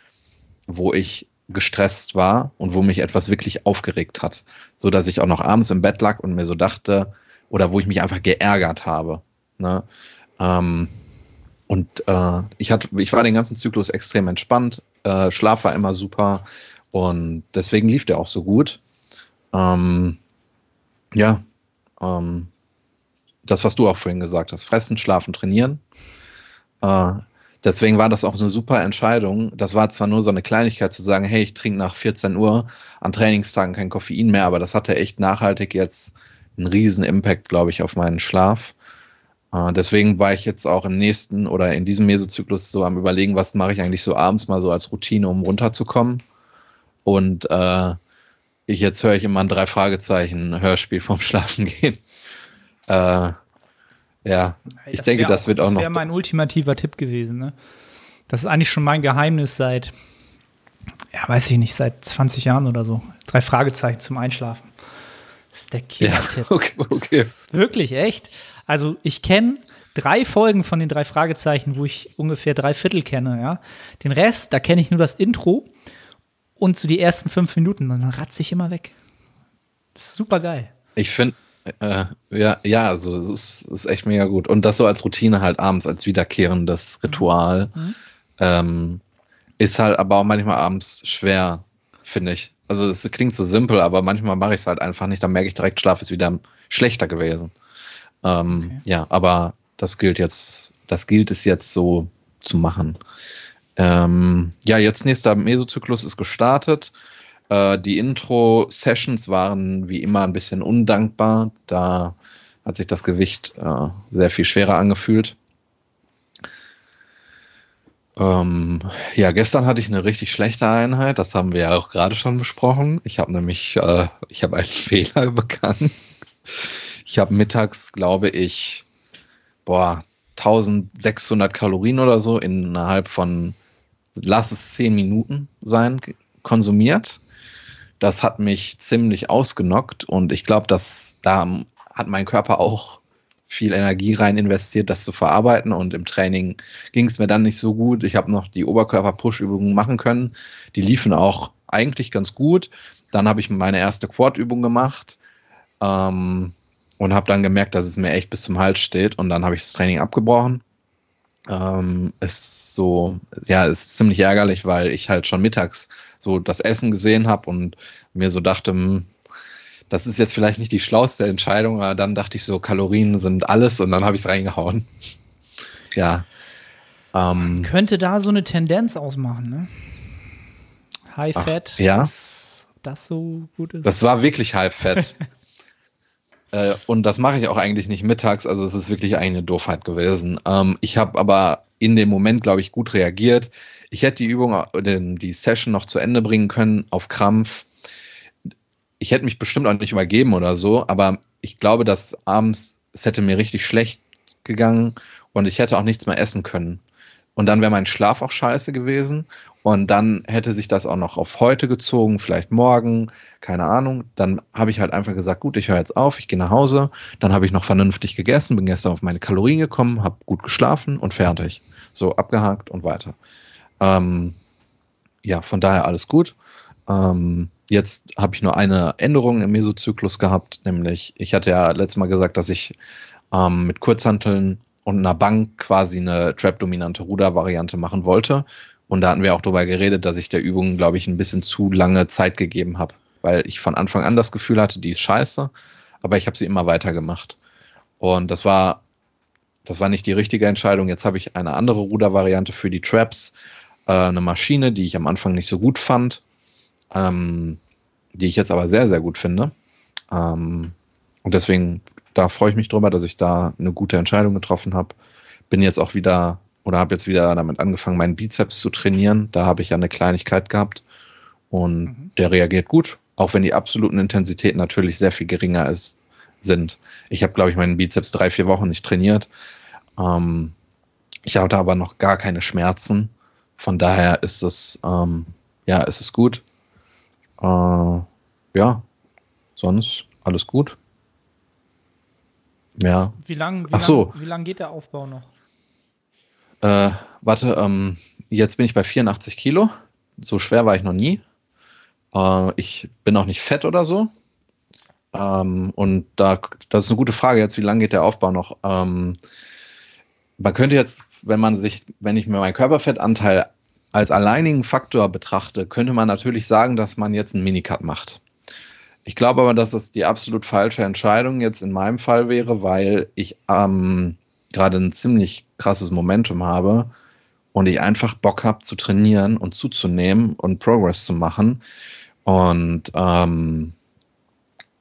wo ich gestresst war und wo mich etwas wirklich aufgeregt hat, so dass ich auch noch abends im Bett lag und mir so dachte, oder wo ich mich einfach geärgert habe. Ne? Ähm, und äh, ich, hatte, ich war den ganzen Zyklus extrem entspannt, äh, Schlaf war immer super und deswegen lief der auch so gut. Ähm, ja, ähm, das, was du auch vorhin gesagt hast, fressen, schlafen, trainieren. Äh, deswegen war das auch eine super Entscheidung. Das war zwar nur so eine Kleinigkeit zu sagen, hey, ich trinke nach 14 Uhr an Trainingstagen kein Koffein mehr, aber das hatte echt nachhaltig jetzt einen riesen Impact, glaube ich, auf meinen Schlaf. Äh, deswegen war ich jetzt auch im nächsten oder in diesem Mesozyklus so am überlegen, was mache ich eigentlich so abends mal so als Routine, um runterzukommen. Und äh, ich jetzt höre ich immer ein drei Fragezeichen Hörspiel vom Schlafen gehen. Äh, ja, ich das denke, das wird auch, auch noch. Das wäre mein ultimativer Tipp gewesen. Ne? Das ist eigentlich schon mein Geheimnis seit, ja, weiß ich nicht, seit 20 Jahren oder so. Drei Fragezeichen zum Einschlafen. Das ist der Killer-Tipp. Ja, okay, okay. Wirklich, echt. Also ich kenne drei Folgen von den drei Fragezeichen, wo ich ungefähr drei Viertel kenne, ja. Den Rest, da kenne ich nur das Intro und so die ersten fünf Minuten, dann ratze ich immer weg. Das ist super geil. Ich finde, äh, ja, ja, also es ist, ist, echt mega gut. Und das so als Routine halt abends, als wiederkehrendes Ritual, mhm. ähm, ist halt aber auch manchmal abends schwer, finde ich. Also es klingt so simpel, aber manchmal mache ich es halt einfach nicht. Dann merke ich direkt, Schlaf ist wieder schlechter gewesen. Ähm, okay. Ja, aber das gilt jetzt, das gilt es jetzt so zu machen. Ähm, ja, jetzt nächster Mesozyklus ist gestartet. Äh, die Intro-Sessions waren wie immer ein bisschen undankbar. Da hat sich das Gewicht äh, sehr viel schwerer angefühlt. Ähm, ja, gestern hatte ich eine richtig schlechte Einheit. Das haben wir ja auch gerade schon besprochen. Ich habe nämlich, äh, ich habe einen <laughs> Fehler begangen. Ich habe mittags, glaube ich, boah, 1600 Kalorien oder so innerhalb von, lass es 10 Minuten sein, konsumiert. Das hat mich ziemlich ausgenockt und ich glaube, dass da hat mein Körper auch viel Energie rein investiert, das zu verarbeiten. Und im Training ging es mir dann nicht so gut. Ich habe noch die Oberkörper-Push-Übungen machen können. Die liefen auch eigentlich ganz gut. Dann habe ich meine erste Quad-Übung gemacht ähm, und habe dann gemerkt, dass es mir echt bis zum Hals steht. Und dann habe ich das Training abgebrochen. Ähm, ist so, ja, ist ziemlich ärgerlich, weil ich halt schon mittags so das Essen gesehen habe und mir so dachte, hm, das ist jetzt vielleicht nicht die schlauste Entscheidung, aber dann dachte ich so, Kalorien sind alles und dann habe ich es reingehauen. <laughs> Ja. Ähm, könnte da so eine Tendenz ausmachen, ne? High ach, Fat. Ja. Dass das so gut ist. Das war wirklich High Fat. <laughs> äh, und das mache ich auch eigentlich nicht mittags, also es ist wirklich eine Doofheit gewesen. Ähm, ich habe aber in dem Moment, glaube ich, gut reagiert. Ich hätte die Übung, äh, die Session noch zu Ende bringen können auf Krampf ich hätte mich bestimmt auch nicht übergeben oder so, aber ich glaube, dass abends es hätte mir richtig schlecht gegangen und ich hätte auch nichts mehr essen können. Und dann wäre mein Schlaf auch scheiße gewesen. Und dann hätte sich das auch noch auf heute gezogen, vielleicht morgen, keine Ahnung. Dann habe ich halt einfach gesagt, gut, ich höre jetzt auf, ich gehe nach Hause. Dann habe ich noch vernünftig gegessen, bin gestern auf meine Kalorien gekommen, habe gut geschlafen und fertig. So abgehakt und weiter. Ähm, ja, von daher alles gut. Ähm, Jetzt habe ich nur eine Änderung im Mesozyklus gehabt, nämlich ich hatte ja letztes Mal gesagt, dass ich ähm, mit Kurzhanteln und einer Bank quasi eine Trap-dominante Ruder-Variante machen wollte. Und da hatten wir auch darüber geredet, dass ich der Übung, glaube ich, ein bisschen zu lange Zeit gegeben habe, weil ich von Anfang an das Gefühl hatte, die ist scheiße, aber ich habe sie immer weitergemacht. Und das war, das war nicht die richtige Entscheidung. Jetzt habe ich eine andere Rudervariante für die Traps, äh, eine Maschine, die ich am Anfang nicht so gut fand, ähm, die ich jetzt aber sehr, sehr gut finde. Ähm, und deswegen, da freue ich mich drüber, dass ich da eine gute Entscheidung getroffen habe. Bin jetzt auch wieder oder habe jetzt wieder damit angefangen, meinen Bizeps zu trainieren. Da habe ich ja eine Kleinigkeit gehabt und mhm. der reagiert gut, auch wenn die absoluten Intensitäten natürlich sehr viel geringer ist, sind. Ich habe, glaube ich, meinen Bizeps drei, vier Wochen nicht trainiert. Ähm, ich hatte aber noch gar keine Schmerzen. Von daher ist es, ähm, ja, ist es gut. Äh, ja, sonst alles gut. Ja. Wie lange wie so. lang, lang geht der Aufbau noch? Äh, warte, ähm, jetzt bin ich bei 84 Kilo. So schwer war ich noch nie. Äh, ich bin auch nicht fett oder so. Ähm, und da, das ist eine gute Frage jetzt, wie lange geht der Aufbau noch? Ähm, man könnte jetzt, wenn man sich, wenn ich mir meinen Körperfettanteil als alleinigen Faktor betrachte, könnte man natürlich sagen, dass man jetzt einen Minicut macht. Ich glaube aber, dass das die absolut falsche Entscheidung jetzt in meinem Fall wäre, weil ich ähm, gerade ein ziemlich krasses Momentum habe und ich einfach Bock habe zu trainieren und zuzunehmen und Progress zu machen. Und ähm,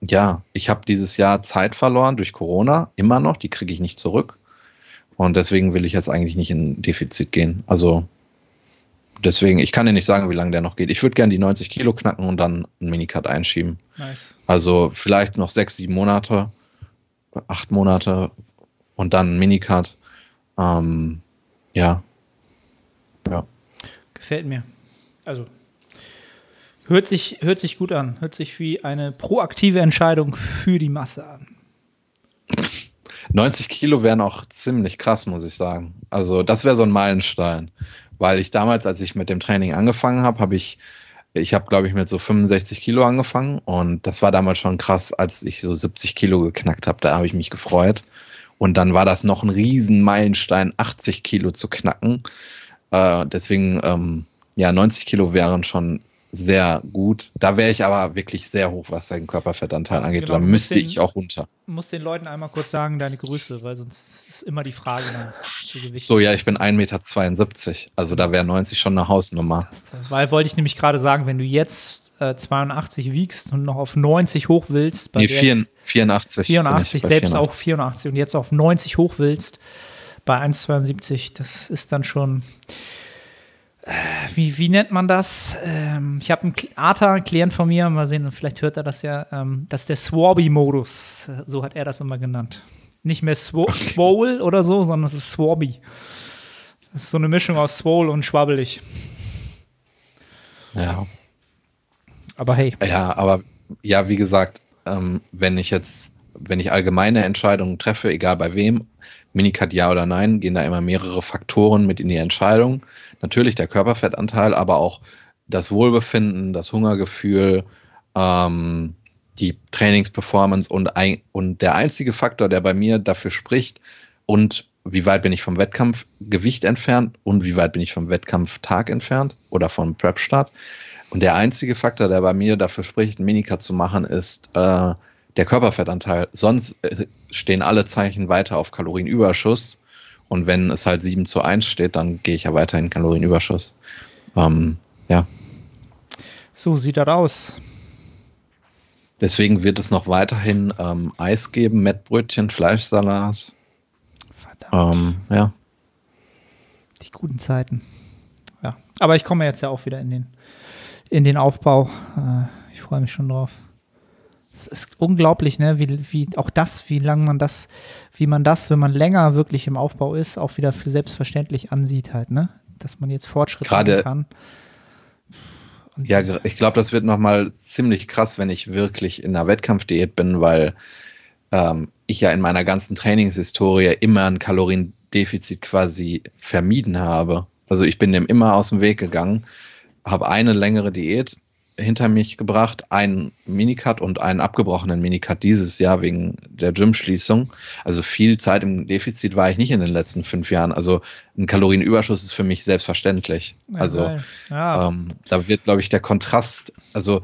ja, ich habe dieses Jahr Zeit verloren durch Corona, immer noch, die kriege ich nicht zurück. Und deswegen will ich jetzt eigentlich nicht in Defizit gehen. Also deswegen, ich kann dir nicht sagen, wie lange der noch geht. Ich würde gerne die 90 Kilo knacken und dann einen Minicut einschieben. Nice. Also vielleicht noch sechs, sieben Monate, acht Monate und dann ein Minicut. Ähm, ja. Ja. Gefällt mir. Also hört sich, hört sich gut an. Hört sich wie eine proaktive Entscheidung für die Masse an. 90 Kilo wären auch ziemlich krass, muss ich sagen. Also das wäre so ein Meilenstein. Weil ich damals, als ich mit dem Training angefangen habe, habe ich, ich habe, glaube ich, mit so 65 Kilo angefangen und das war damals schon krass, als ich so 70 Kilo geknackt habe. Da habe ich mich gefreut. Und dann war das noch ein Riesenmeilenstein, 80 Kilo zu knacken. Äh, deswegen, ähm, ja, 90 Kilo wären schon sehr gut. Da wäre ich aber wirklich sehr hoch, was den Körperfettanteil angeht. Genau, da müsste den, ich auch runter. muss den Leuten einmal kurz sagen, deine Größe, weil sonst ist immer die Frage dann zu Gewicht. So, ja, ich bin 1,72 Meter. Also da wäre 90 schon eine Hausnummer. Das, weil wollte ich nämlich gerade sagen, wenn du jetzt 82 äh, wiegst und noch auf 90 hoch willst. nee, 84. 84, selbst 84. auch 84 und jetzt auf 90 hoch willst bei 1,72, das ist dann schon. Äh, wie, wie nennt man das? Ähm, ich habe einen Arta, einen Klient von mir, mal sehen, vielleicht hört er das ja. Ähm, das ist der Swarby-Modus. So hat er das immer genannt. Nicht mehr Swo Swole oder so, sondern es ist Swarby. Das ist so eine Mischung aus Swole und schwabbelig. Ja. Aber hey. Ja, aber ja, wie gesagt, ähm, wenn ich jetzt, wenn ich allgemeine Entscheidungen treffe, egal bei wem, Minicut ja oder nein, gehen da immer mehrere Faktoren mit in die Entscheidung. Natürlich der Körperfettanteil, aber auch das Wohlbefinden, das Hungergefühl, ähm, die Trainingsperformance und, ein, und der einzige Faktor, der bei mir dafür spricht und wie weit bin ich vom Wettkampfgewicht entfernt und wie weit bin ich vom Wettkampftag entfernt oder vom Prep-Start, und der einzige Faktor, der bei mir dafür spricht, einen Minicut zu machen, ist äh, der Körperfettanteil. Sonst äh, stehen alle Zeichen weiter auf Kalorienüberschuss. Und wenn es halt 7 zu 1 steht, dann gehe ich ja weiter in Kalorienüberschuss. Ähm, ja. So sieht das aus. Deswegen wird es noch weiterhin ähm, Eis geben, Mettbrötchen, Fleischsalat. Verdammt. Ähm, ja. Die guten Zeiten. Ja. Aber ich komme jetzt ja auch wieder in den in den Aufbau. Äh, ich freue mich schon drauf. Es ist unglaublich, ne, wie, wie auch das, wie lange man das, wie man das, wenn man länger wirklich im Aufbau ist, auch wieder für selbstverständlich ansieht halt, ne? Dass man jetzt Fortschritte Gerade, kann. Und ja, ich glaube, das wird nochmal ziemlich krass, wenn ich wirklich in einer Wettkampfdiät bin, weil ähm, ich ja in meiner ganzen Trainingshistorie immer ein Kaloriendefizit quasi vermieden habe. Also ich bin dem immer aus dem Weg gegangen habe eine längere Diät. Hinter mich gebracht, einen Minicut und einen abgebrochenen Minicut dieses Jahr wegen der Gymschließung. Also viel Zeit im Defizit war ich nicht in den letzten fünf Jahren. Also ein Kalorienüberschuss ist für mich selbstverständlich. Ja, also ja. ähm, da wird, glaube ich, der Kontrast, also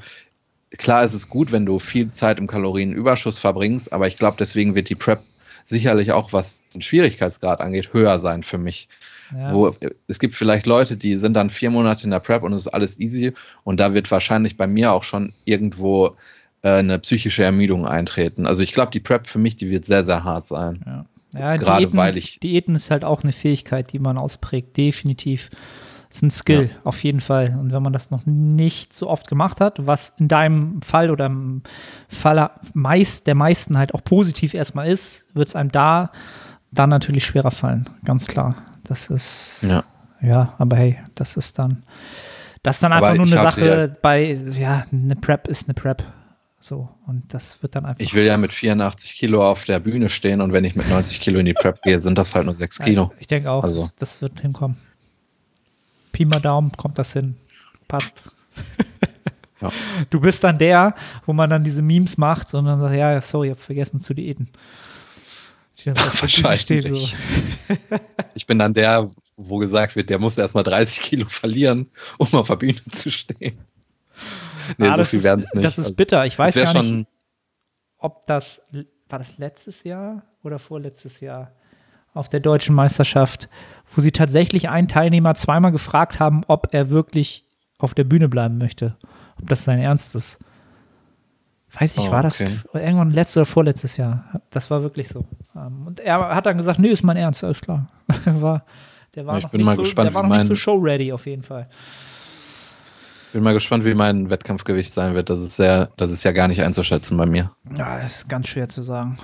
klar ist es gut, wenn du viel Zeit im Kalorienüberschuss verbringst, aber ich glaube, deswegen wird die Prep sicherlich auch, was den Schwierigkeitsgrad angeht, höher sein für mich. Ja. Wo, es gibt vielleicht Leute, die sind dann vier Monate in der Prep und es ist alles easy und da wird wahrscheinlich bei mir auch schon irgendwo äh, eine psychische Ermüdung eintreten. Also ich glaube, die Prep für mich, die wird sehr, sehr hart sein. Ja, ja Gerade Diäten, weil ich- Diäten ist halt auch eine Fähigkeit, die man ausprägt, definitiv. ist ein Skill, auf jeden Fall. Und wenn man das noch nicht so oft gemacht hat, was in deinem Fall oder im Fall meist, der meisten halt auch positiv erstmal ist, wird es einem da dann natürlich schwerer fallen. Ganz klar. Das ist, Ja. ja, aber hey, das ist dann, das ist dann Aber einfach nur eine Sache ja- bei, ja, eine Prep ist eine Prep. So, und das wird dann einfach. Ich will ja mit 84 Kilo auf der Bühne stehen und wenn ich mit 90 Kilo in die Prep gehe, sind das halt nur 6 Kilo. Ich denke auch, Also. das, wird hinkommen. Pi mal Daumen, kommt das hin. Passt. Ja. <laughs> Du bist dann der, wo man dann diese Memes macht und dann sagt, ja, sorry, ich habe vergessen zu diäten. Die dann so Bühne stehen, Wahrscheinlich. Ich bin dann der, wo gesagt wird, der muss erstmal 30 Kilo verlieren, um auf der Bühne zu stehen. Nee, Ah, so das viel ist- werden es nicht. Das ist Also, bitter. Ich weiß gar nicht, schon, ob das, war das letztes Jahr oder vorletztes Jahr auf der deutschen Meisterschaft, wo sie tatsächlich einen Teilnehmer zweimal gefragt haben, ob er wirklich auf der Bühne bleiben möchte. Ob das sein Ernst ist. Weiß ich, Oh, war das okay. irgendwann letztes oder vorletztes Jahr? Das war wirklich so. Ähm, Und er hat dann gesagt, nee, ist mein Ernst, alles klar. <laughs> war, der war Ich noch, bin nicht, mal so, gespannt, der war noch nicht so mein- show-ready auf jeden Fall. bin mal gespannt, wie mein Wettkampfgewicht sein wird. Das ist sehr, das ist ja gar nicht einzuschätzen bei mir. Ja, das ist ganz schwer zu sagen.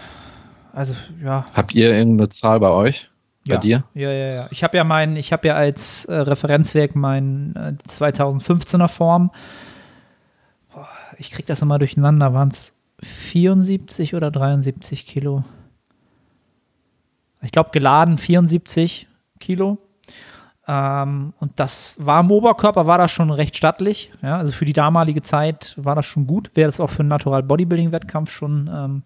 Also, ja, Habt ihr irgendeine Zahl bei euch? Bei ja. dir? Ja, ja, ja. Ich habe ja mein, ich habe ja als äh, Referenzwerk mein äh, 2015er Form. Ich krieg das immer durcheinander. Waren es 74 oder 73 Kilo? Ich glaube, geladen 74 Kilo. Ähm, und das war im Oberkörper, war das schon recht stattlich. Ja, also für die damalige Zeit war das schon gut. Wäre das auch für einen Natural Bodybuilding Wettkampf schon ähm,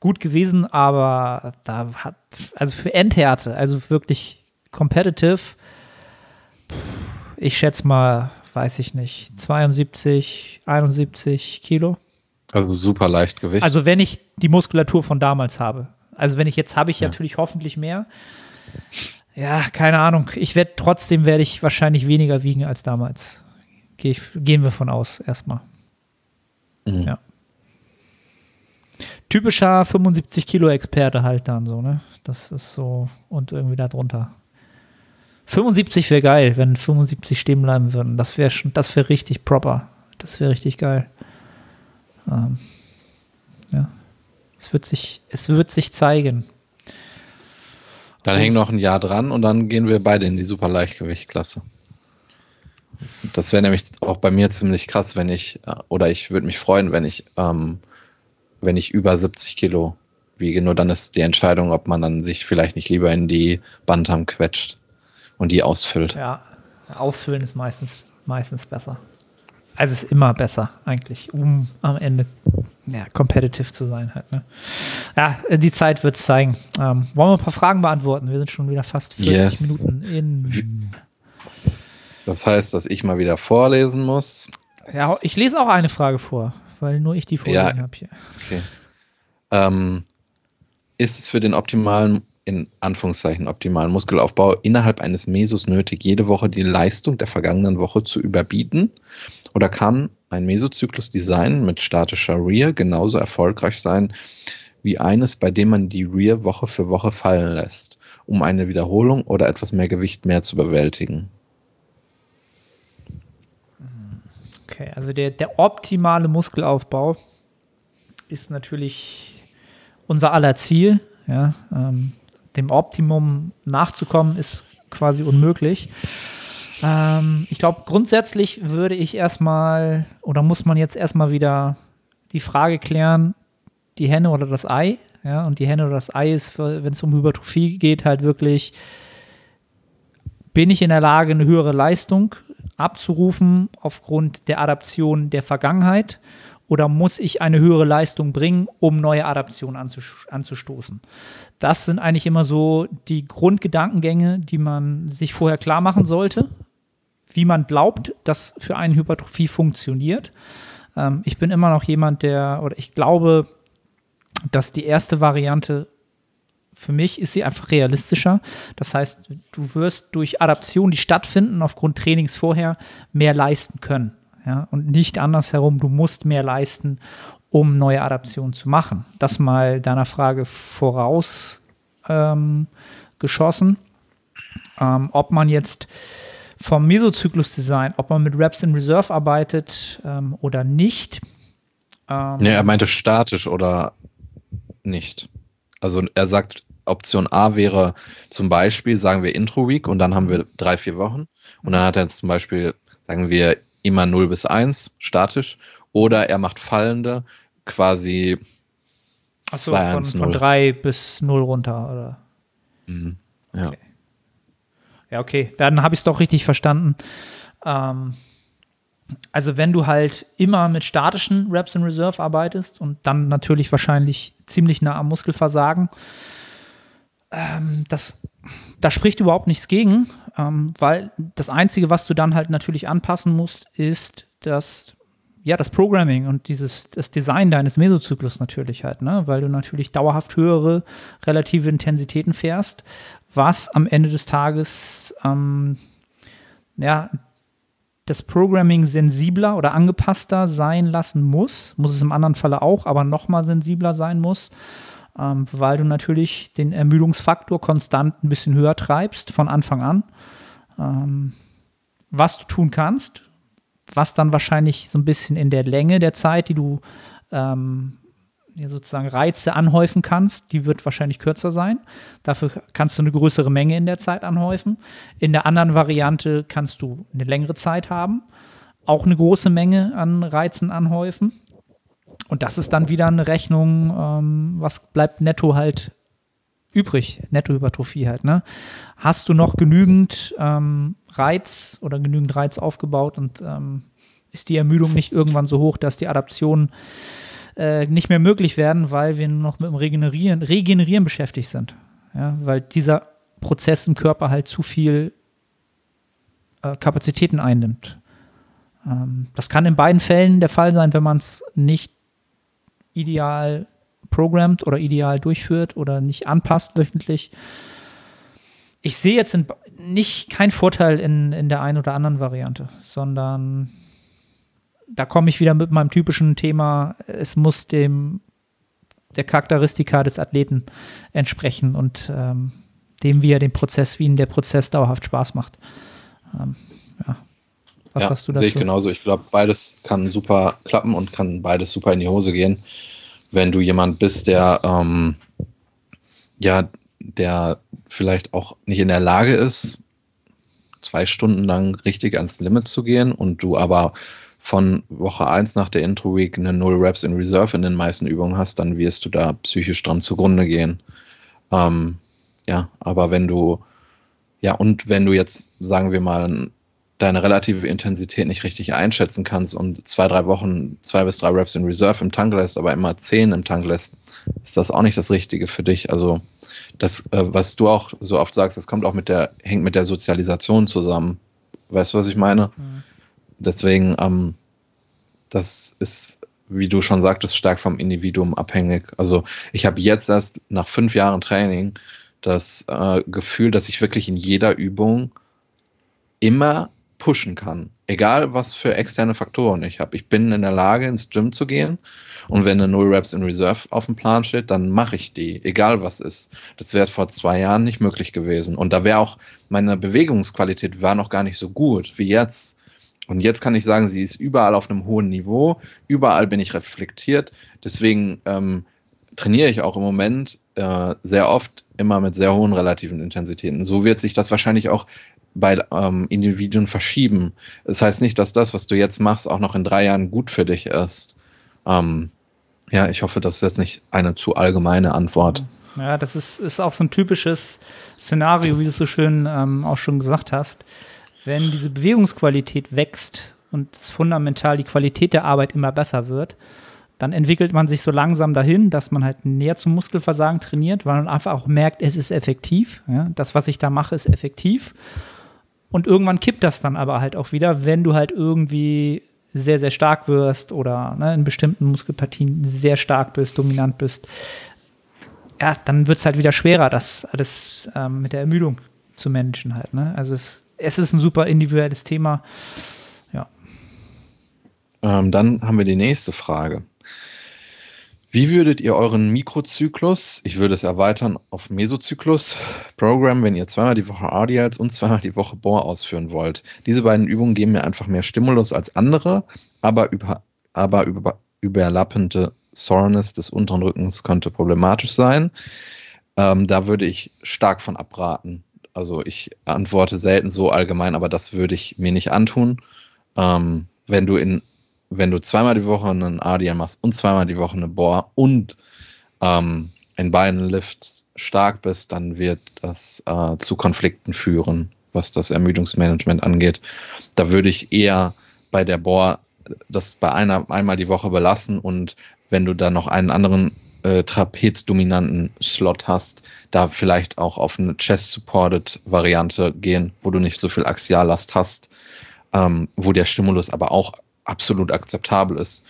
gut gewesen, aber da hat, also für Endhärte, also wirklich competitive, ich schätze mal, weiß ich nicht, 72, 71 Kilo. Also super Leichtgewicht. Also wenn ich die Muskulatur von damals habe. Also wenn ich jetzt habe ich Ja. natürlich hoffentlich mehr. Ja, keine Ahnung. Ich werde trotzdem werde ich wahrscheinlich weniger wiegen als damals. Geh ich, gehen wir von aus erstmal. Mhm. ja. Typischer 75 Kilo Experte halt dann so, ne? Das ist so und irgendwie da drunter. 75 wäre geil, wenn 75 stehen bleiben würden. Das wäre schon, das wäre richtig proper. Das wäre richtig geil. Ähm, ja. Es wird sich, es wird sich zeigen. Dann hängen noch ein Jahr dran und dann gehen wir beide in die super Leichtgewichtklasse. Das wäre nämlich auch bei mir ziemlich krass, wenn ich, äh, oder ich würde mich freuen, wenn ich, ähm, wenn ich über 70 Kilo wiege. Nur dann ist die Entscheidung, ob man dann sich vielleicht nicht lieber in die Bantam quetscht und die ausfüllt. Ja, ausfüllen ist meistens, meistens besser. Also es ist immer besser eigentlich, um am Ende ja, competitive zu sein halt. Ne? Ja, die Zeit wird es zeigen. Ähm, wollen wir ein paar Fragen beantworten? Wir sind schon wieder fast 40 Yes. Minuten in. Das heißt, dass ich mal wieder vorlesen muss. Ja, ich lese auch eine Frage vor, weil nur ich die vorliegen Ja. habe hier. Okay. Ähm, ist es für den optimalen, in Anführungszeichen, optimalen Muskelaufbau innerhalb eines Mesos nötig, jede Woche die Leistung der vergangenen Woche zu überbieten? Oder kann ein Mesozyklus-Design mit statischer Rear genauso erfolgreich sein wie eines, bei dem man die Rear Woche für Woche fallen lässt, um eine Wiederholung oder etwas mehr Gewicht mehr zu bewältigen? Okay, also der, der optimale Muskelaufbau ist natürlich unser aller Ziel. Ja, ähm, dem Optimum nachzukommen ist quasi unmöglich. Ähm, ich glaube, grundsätzlich würde ich erstmal, oder muss man jetzt erstmal wieder die Frage klären, die Henne oder das Ei. Ja, und die Henne oder das Ei ist, wenn es um Hypertrophie geht, halt wirklich, bin ich in der Lage, eine höhere Leistung abzurufen aufgrund der Adaption der Vergangenheit oder muss ich eine höhere Leistung bringen, um neue Adaptionen anzustoßen? Das sind eigentlich immer so die Grundgedankengänge, die man sich vorher klar machen sollte, wie man glaubt, dass für eine Hypertrophie funktioniert. Ähm, ich bin immer noch jemand, der, oder ich glaube, dass die erste Variante für mich ist sie einfach realistischer. Das heißt, du wirst durch Adaption, die stattfinden, aufgrund Trainings vorher, mehr leisten können. Ja? Und nicht andersherum, du musst mehr leisten, um neue Adaptionen zu machen. Das mal deiner Frage voraus ähm. Ähm, ob man jetzt vom Mesozyklus-Design, ob man mit Reps in Reserve arbeitet ähm, oder nicht. Ähm, nee, er meinte statisch oder nicht. Also er sagt, Option A wäre zum Beispiel, sagen wir Intro Week und dann haben wir drei, vier Wochen. Und dann hat er jetzt zum Beispiel, sagen wir, immer 0 bis 1 statisch. Oder er macht fallende, quasi Achso, von, von 3 bis 0 runter, oder? Mhm. Ja. Okay. Ja, okay. Dann habe ich es doch richtig verstanden. Ähm, also wenn du halt immer mit statischen Reps in Reserve arbeitest und dann natürlich wahrscheinlich ziemlich nah am Muskelversagen, ähm, das, da spricht überhaupt nichts gegen, ähm, weil das Einzige, was du dann halt natürlich anpassen musst, ist das, ja, das Programming und dieses, das Design deines Mesozyklus natürlich halt, ne? weil du natürlich dauerhaft höhere relative Intensitäten fährst, was am Ende des Tages, ähm, ja, das Programming sensibler oder angepasster sein lassen muss, muss es im anderen Falle auch, aber nochmal sensibler sein muss ähm, weil du natürlich den Ermüdungsfaktor konstant ein bisschen höher treibst von Anfang an. Ähm, was du tun kannst, was dann wahrscheinlich so ein bisschen in der Länge der Zeit, die du ähm, sozusagen Reize anhäufen kannst, die wird wahrscheinlich kürzer sein. Dafür kannst du eine größere Menge in der Zeit anhäufen. In der anderen Variante kannst du eine längere Zeit haben, auch eine große Menge an Reizen anhäufen. Und das ist dann wieder eine Rechnung, ähm, was bleibt netto halt übrig, Nettohypertrophie halt. Ne? Hast du noch genügend ähm, Reiz oder genügend Reiz aufgebaut und ähm, ist die Ermüdung nicht irgendwann so hoch, dass die Adaptionen äh, nicht mehr möglich werden, weil wir nur noch mit dem Regenerieren, Regenerieren beschäftigt sind. Ja? Weil dieser Prozess im Körper halt zu viel äh, Kapazitäten einnimmt. Ähm, das kann in beiden Fällen der Fall sein, wenn man es nicht ideal programmt oder ideal durchführt oder nicht anpasst wöchentlich. Ich sehe jetzt in, nicht keinen Vorteil in, in der einen oder anderen Variante, sondern da komme ich wieder mit meinem typischen Thema, es muss dem der Charakteristika des Athleten entsprechen und ähm, dem, wie er den Prozess, wie ihm der Prozess dauerhaft Spaß macht. Ähm, ja. Was ja, hast du dazu? Sehe ich genauso. Ich glaube, beides kann super klappen und kann beides super in die Hose gehen. Wenn du jemand bist, der ähm, ja, der vielleicht auch nicht in der Lage ist, zwei Stunden lang richtig ans Limit zu gehen und du aber von Woche 1 nach der Intro Week eine Null Reps in Reserve in den meisten Übungen hast, dann wirst du da psychisch dran zugrunde gehen. Ähm, ja, aber wenn du, ja, und wenn du jetzt, sagen wir mal, deine relative Intensität nicht richtig einschätzen kannst und zwei, drei Wochen zwei bis drei Reps in Reserve im Tank lässt, aber immer zehn im Tank lässt, ist das auch nicht das Richtige für dich. Also das, äh, was du auch so oft sagst, das kommt auch mit der, hängt mit der Sozialisation zusammen. Weißt du, was ich meine? Mhm. Deswegen, ähm, das ist, wie du schon sagtest, stark vom Individuum abhängig. Also ich habe jetzt erst nach fünf Jahren Training das äh, Gefühl, dass ich wirklich in jeder Übung immer pushen kann. Egal, was für externe Faktoren ich habe. Ich bin in der Lage, ins Gym zu gehen und wenn eine Null Reps in Reserve auf dem Plan steht, dann mache ich die, egal was ist. Das wäre vor zwei Jahren nicht möglich gewesen. Und da wäre auch meine Bewegungsqualität war noch gar nicht so gut wie jetzt. Und jetzt kann ich sagen, sie ist überall auf einem hohen Niveau, überall bin ich reflektiert. Deswegen ähm, trainiere ich auch im Moment äh, sehr oft immer mit sehr hohen relativen Intensitäten. So wird sich das wahrscheinlich auch bei ähm, Individuen verschieben. Das heißt nicht, dass das, was du jetzt machst, auch noch in drei Jahren gut für dich ist. Ähm, ja, ich hoffe, das ist jetzt nicht eine zu allgemeine Antwort. Ja, das ist, ist auch so ein typisches Szenario, wie du es so schön ähm, auch schon gesagt hast. wenn diese Bewegungsqualität wächst und fundamental die Qualität der Arbeit immer besser wird, dann entwickelt man sich so langsam dahin, dass man halt näher zum Muskelversagen trainiert, weil man einfach auch merkt, es ist effektiv. Ja? Das, was ich da mache, ist effektiv. Und irgendwann kippt das dann aber halt auch wieder, wenn du halt irgendwie sehr, sehr stark wirst oder ne, in bestimmten Muskelpartien sehr stark bist, dominant bist. Ja, dann wird es halt wieder schwerer, das alles ähm, mit der Ermüdung zu managen halt. Ne? Also es, es ist ein super individuelles Thema. Ja. Ähm, dann haben wir die nächste Frage. Wie würdet ihr euren Mikrozyklus, ich würde es erweitern auf Mesozyklus, Programm, wenn ihr zweimal die Woche RDLs und zweimal die Woche Bohr ausführen wollt? Diese beiden Übungen geben mir einfach mehr Stimulus als andere, aber, über, aber über, überlappende Soreness des unteren Rückens könnte problematisch sein. Ähm, da würde ich stark von abraten. Also ich antworte selten so allgemein, aber das würde ich mir nicht antun. Ähm, wenn du in wenn du zweimal die Woche einen ADL machst und zweimal die Woche eine Bohr und ähm, in beiden Lifts stark bist, dann wird das äh, zu Konflikten führen, was das Ermüdungsmanagement angeht. Da würde ich eher bei der Bohr das bei einer einmal die Woche belassen und wenn du da noch einen anderen äh, trapezdominanten Slot hast, da vielleicht auch auf eine Chest-Supported-Variante gehen, wo du nicht so viel Axiallast hast, ähm, wo der Stimulus aber auch absolut akzeptabel ist.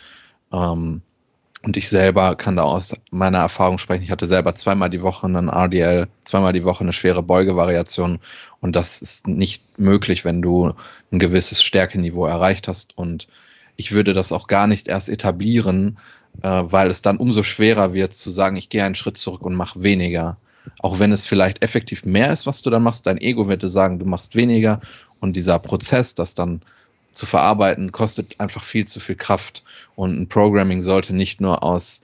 Ähm, und ich selber kann da aus meiner Erfahrung sprechen. Ich hatte selber zweimal die Woche einen RDL, zweimal die Woche eine schwere Beugevariation. Und das ist nicht möglich, wenn du ein gewisses Stärkeniveau erreicht hast. Und ich würde das auch gar nicht erst etablieren, äh, weil es dann umso schwerer wird zu sagen, ich gehe einen Schritt zurück und mache weniger. Auch wenn es vielleicht effektiv mehr ist, was du dann machst, dein Ego wird dir sagen, du machst weniger. Und dieser Prozess, das dann zu verarbeiten, kostet einfach viel zu viel Kraft. Und ein Programming sollte nicht nur aus,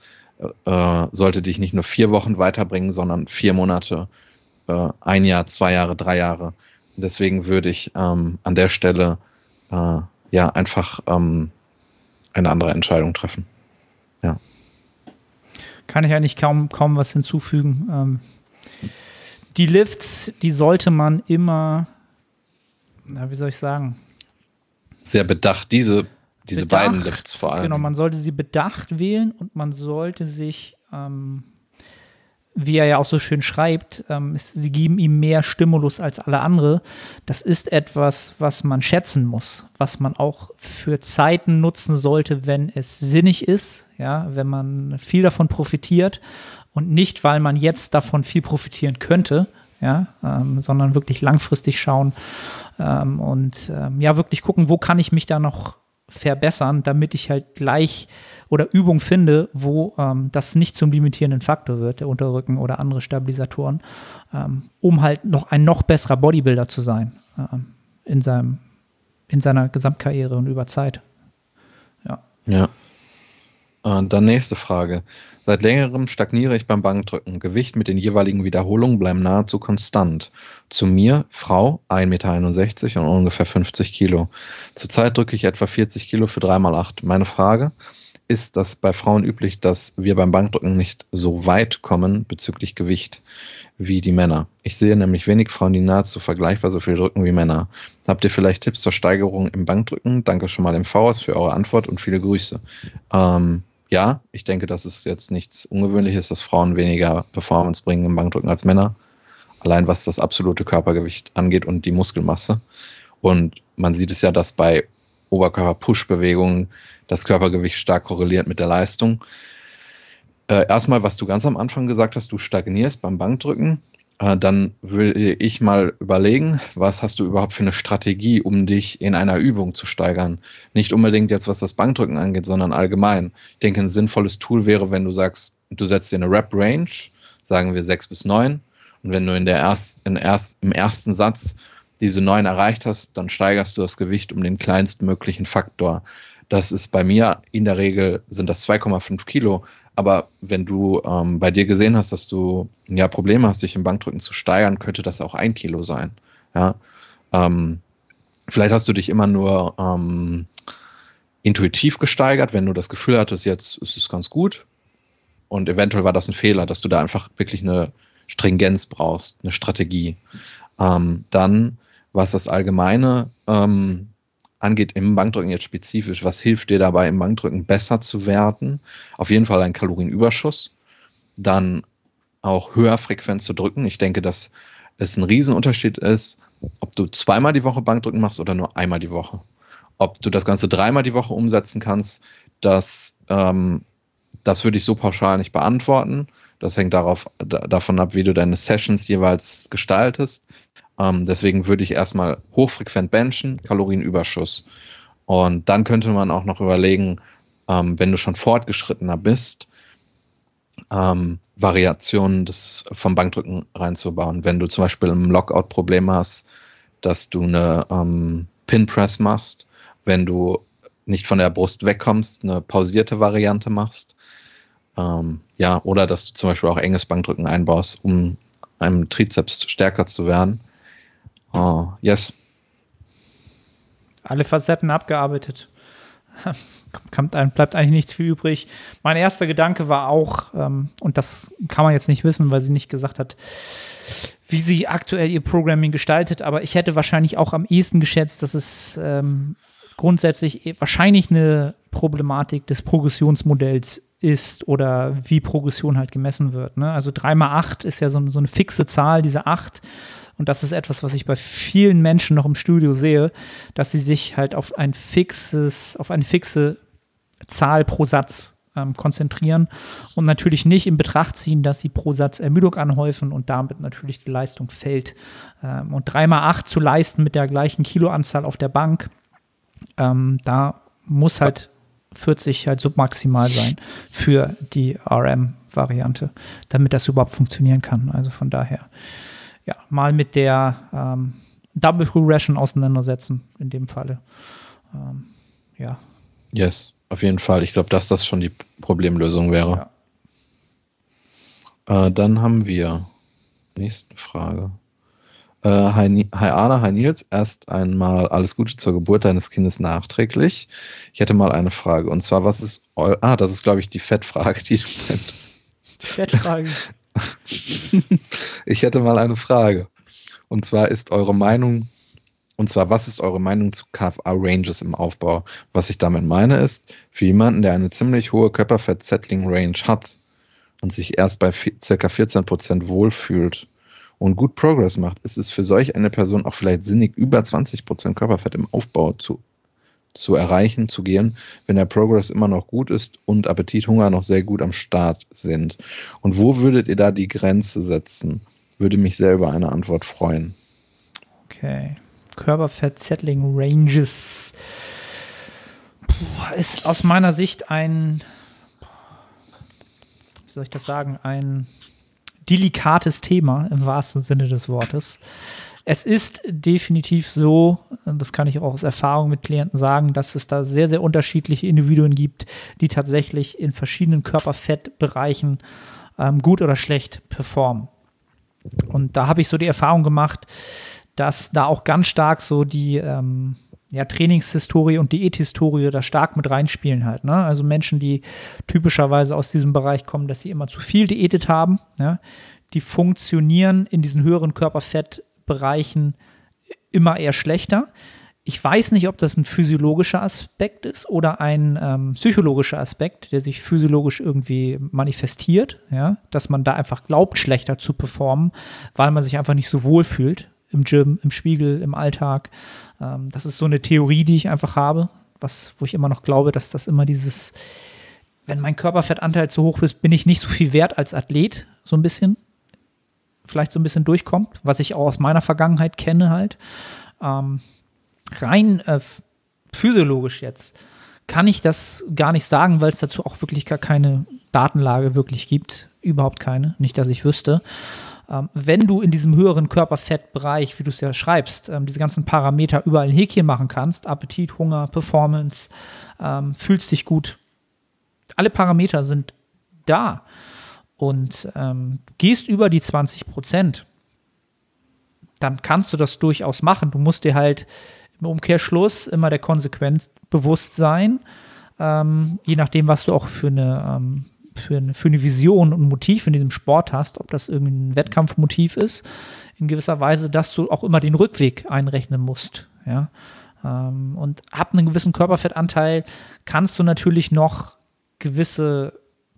äh, sollte dich nicht nur vier Wochen weiterbringen, sondern vier Monate, äh, ein Jahr, zwei Jahre, drei Jahre. deswegen würde ich ähm, an der Stelle äh, ja einfach ähm, eine andere Entscheidung treffen. Ja. Kann ich eigentlich kaum, kaum was hinzufügen. Ähm, die Lifts, die sollte man immer, na, wie soll ich sagen, sehr bedacht, diese, diese bedacht, beiden Lifts vor allem. Genau, man sollte sie bedacht wählen und man sollte sich, ähm, wie er ja auch so schön schreibt, ähm, ist, sie geben ihm mehr Stimulus als alle andere. Das ist etwas, was man schätzen muss, was man auch für Zeiten nutzen sollte, wenn es sinnig ist, ja, wenn man viel davon profitiert und nicht, weil man jetzt davon viel profitieren könnte, ja, ähm, sondern wirklich langfristig schauen ähm, und ähm, ja, wirklich gucken, wo kann ich mich da noch verbessern, damit ich halt gleich oder Übung finde, wo ähm, das nicht zum limitierenden Faktor wird, der Unterrücken oder andere Stabilisatoren, ähm, um halt noch ein noch besserer Bodybuilder zu sein ähm, in, seinem, in seiner Gesamtkarriere und über Zeit. Ja. Ja. Und dann nächste Frage. Seit längerem stagniere ich beim Bankdrücken. Gewicht mit den jeweiligen Wiederholungen bleiben nahezu konstant. Zu mir, Frau, 1,61 Meter und ungefähr 50 Kilo. Zurzeit drücke ich etwa 40 Kilo für 3x8. Meine Frage, ist das bei Frauen üblich, dass wir beim Bankdrücken nicht so weit kommen bezüglich Gewicht wie die Männer? Ich sehe nämlich wenig Frauen, die nahezu vergleichbar so viel drücken wie Männer. Habt ihr vielleicht Tipps zur Steigerung im Bankdrücken? Danke schon mal im Voraus für eure Antwort und viele Grüße. Ähm, ja, ich denke, dass es jetzt nichts Ungewöhnliches, dass Frauen weniger Performance bringen im Bankdrücken als Männer. Allein was das absolute Körpergewicht angeht und die Muskelmasse. Und man sieht es ja, dass bei Oberkörper-Push-Bewegungen das Körpergewicht stark korreliert mit der Leistung. Äh, erstmal, was du ganz am Anfang gesagt hast, du stagnierst beim Bankdrücken. Äh, dann würde ich mal überlegen, was hast du überhaupt für eine Strategie, um dich in einer Übung zu steigern? Nicht unbedingt jetzt, was das Bankdrücken angeht, sondern allgemein. Ich denke, ein sinnvolles Tool wäre, wenn du sagst, du setzt dir eine Rep-Range, sagen wir sechs bis neun, und wenn du in der erst, in erst, im ersten Satz diese neun erreicht hast, dann steigerst du das Gewicht um den kleinstmöglichen Faktor. Das ist bei mir in der Regel sind das 2,5 Kilo. Aber wenn du ähm, bei dir gesehen hast, dass du ja Probleme hast, dich im Bankdrücken zu steigern, könnte das auch ein Kilo sein. Ja. Ähm, vielleicht hast du dich immer nur ähm, intuitiv gesteigert, wenn du das Gefühl hattest, jetzt ist es ganz gut. Und eventuell war das ein Fehler, dass du da einfach wirklich eine Stringenz brauchst, eine Strategie. Ähm, dann was das Allgemeine ähm, angeht im Bankdrücken jetzt spezifisch, was hilft dir dabei im Bankdrücken besser zu werden? Auf jeden Fall ein Kalorienüberschuss, dann auch höher Frequenz zu drücken. Ich denke, dass es ein Riesenunterschied ist, ob du zweimal die Woche Bankdrücken machst oder nur einmal die Woche. Ob du das Ganze dreimal die Woche umsetzen kannst, das, ähm, das würde ich so pauschal nicht beantworten. Das hängt darauf, davon ab, wie du deine Sessions jeweils gestaltest. Ähm, deswegen würde ich erstmal hochfrequent benchen, Kalorienüberschuss. Und dann könnte man auch noch überlegen, ähm, wenn du schon fortgeschrittener bist, ähm, Variationen des, vom Bankdrücken reinzubauen. Wenn du zum Beispiel ein Lockout-Problem hast, dass du eine ähm, Pin-Press machst, wenn du nicht von der Brust wegkommst, eine pausierte Variante machst. Ähm, ja, oder dass du zum Beispiel auch enges Bankdrücken einbaust, um einem Trizeps stärker zu werden. Oh, yes. Alle Facetten abgearbeitet. <laughs> bleibt eigentlich nichts viel übrig. Mein erster Gedanke war auch, ähm, und das kann man jetzt nicht wissen, weil sie nicht gesagt hat, wie sie aktuell ihr Programming gestaltet, aber ich hätte wahrscheinlich auch am ehesten geschätzt, dass es ähm, grundsätzlich e, wahrscheinlich eine Problematik des Progressionsmodells ist oder wie Progression halt gemessen wird. Ne? Also 3 mal 8 ist ja so, so eine fixe Zahl, diese 8. Und das ist etwas, was ich bei vielen Menschen noch im Studio sehe, dass sie sich halt auf ein fixes, auf eine fixe Zahl pro Satz ähm, konzentrieren und natürlich nicht in Betracht ziehen, dass sie pro Satz Ermüdung anhäufen und damit natürlich die Leistung fällt. Ähm, und 3 mal 8 zu leisten mit der gleichen Kiloanzahl auf der Bank, ähm, da muss halt 40 halt submaximal sein für die RM-Variante, damit das überhaupt funktionieren kann. Also von daher ja, mal mit der ähm, Double Progression auseinandersetzen, in dem Falle. Ähm, ja. Yes, auf jeden Fall. Ich glaube, dass das schon die Problemlösung wäre. Ja. Äh, dann haben wir nächste Frage. Äh, hi, hi Arne, hi Nils. Erst einmal alles Gute zur Geburt deines Kindes nachträglich. Ich hätte mal eine Frage. Und zwar, was ist eu Ah, das ist, glaube ich, die Fettfrage, die du meintest. Fettfrage. <laughs> <laughs> ich hätte mal eine Frage. Und zwar ist eure Meinung, und zwar, was ist eure Meinung zu KFA-Ranges im Aufbau? Was ich damit meine ist, für jemanden, der eine ziemlich hohe Körperfett-Settling-Range hat und sich erst bei ca. 14% wohlfühlt und gut Progress macht, ist es für solch eine Person auch vielleicht sinnig, über 20% Körperfett im Aufbau zu zu erreichen, zu gehen, wenn der Progress immer noch gut ist und Appetit, Hunger noch sehr gut am Start sind. Und wo würdet ihr da die Grenze setzen? Würde mich sehr über eine Antwort freuen. Okay. Körperfett Settling Ranges Puh, ist aus meiner Sicht ein, wie soll ich das sagen, ein delikates Thema im wahrsten Sinne des Wortes. Es ist definitiv so, das kann ich auch aus Erfahrung mit Klienten sagen, dass es da sehr, sehr unterschiedliche Individuen gibt, die tatsächlich in verschiedenen Körperfettbereichen ähm, gut oder schlecht performen. Und da habe ich so die Erfahrung gemacht, dass da auch ganz stark so die ähm, ja, Trainingshistorie und Diäthistorie da stark mit reinspielen halt. Ne? Also Menschen, die typischerweise aus diesem Bereich kommen, dass sie immer zu viel diätet haben, ja? die funktionieren in diesen höheren Körperfett Bereichen immer eher schlechter. Ich weiß nicht, ob das ein physiologischer Aspekt ist oder ein ähm, psychologischer Aspekt, der sich physiologisch irgendwie manifestiert, ja, dass man da einfach glaubt, schlechter zu performen, weil man sich einfach nicht so wohl fühlt im Gym, im Spiegel, im Alltag. Ähm, das ist so eine Theorie, die ich einfach habe, was, wo ich immer noch glaube, dass das immer dieses, wenn mein Körperfettanteil zu hoch ist, bin ich nicht so viel wert als Athlet, so ein bisschen vielleicht so ein bisschen durchkommt, was ich auch aus meiner Vergangenheit kenne halt. Ähm, rein äh, physiologisch jetzt kann ich das gar nicht sagen, weil es dazu auch wirklich gar keine Datenlage wirklich gibt. Überhaupt keine, nicht, dass ich wüsste. Ähm, wenn du in diesem höheren Körperfettbereich, wie du es ja schreibst, ähm, diese ganzen Parameter überall ein Häkchen machen kannst, Appetit, Hunger, Performance, ähm, fühlst dich gut, alle Parameter sind da und ähm, gehst über die 20 Prozent, dann kannst du das durchaus machen. Du musst dir halt im Umkehrschluss immer der Konsequenz bewusst sein, ähm, je nachdem, was du auch für eine, ähm, für, eine, für eine Vision und Motiv in diesem Sport hast, ob das irgendein Wettkampfmotiv ist, in gewisser Weise, dass du auch immer den Rückweg einrechnen musst. Ja. Ähm, und ab einem gewissen Körperfettanteil kannst du natürlich noch gewisse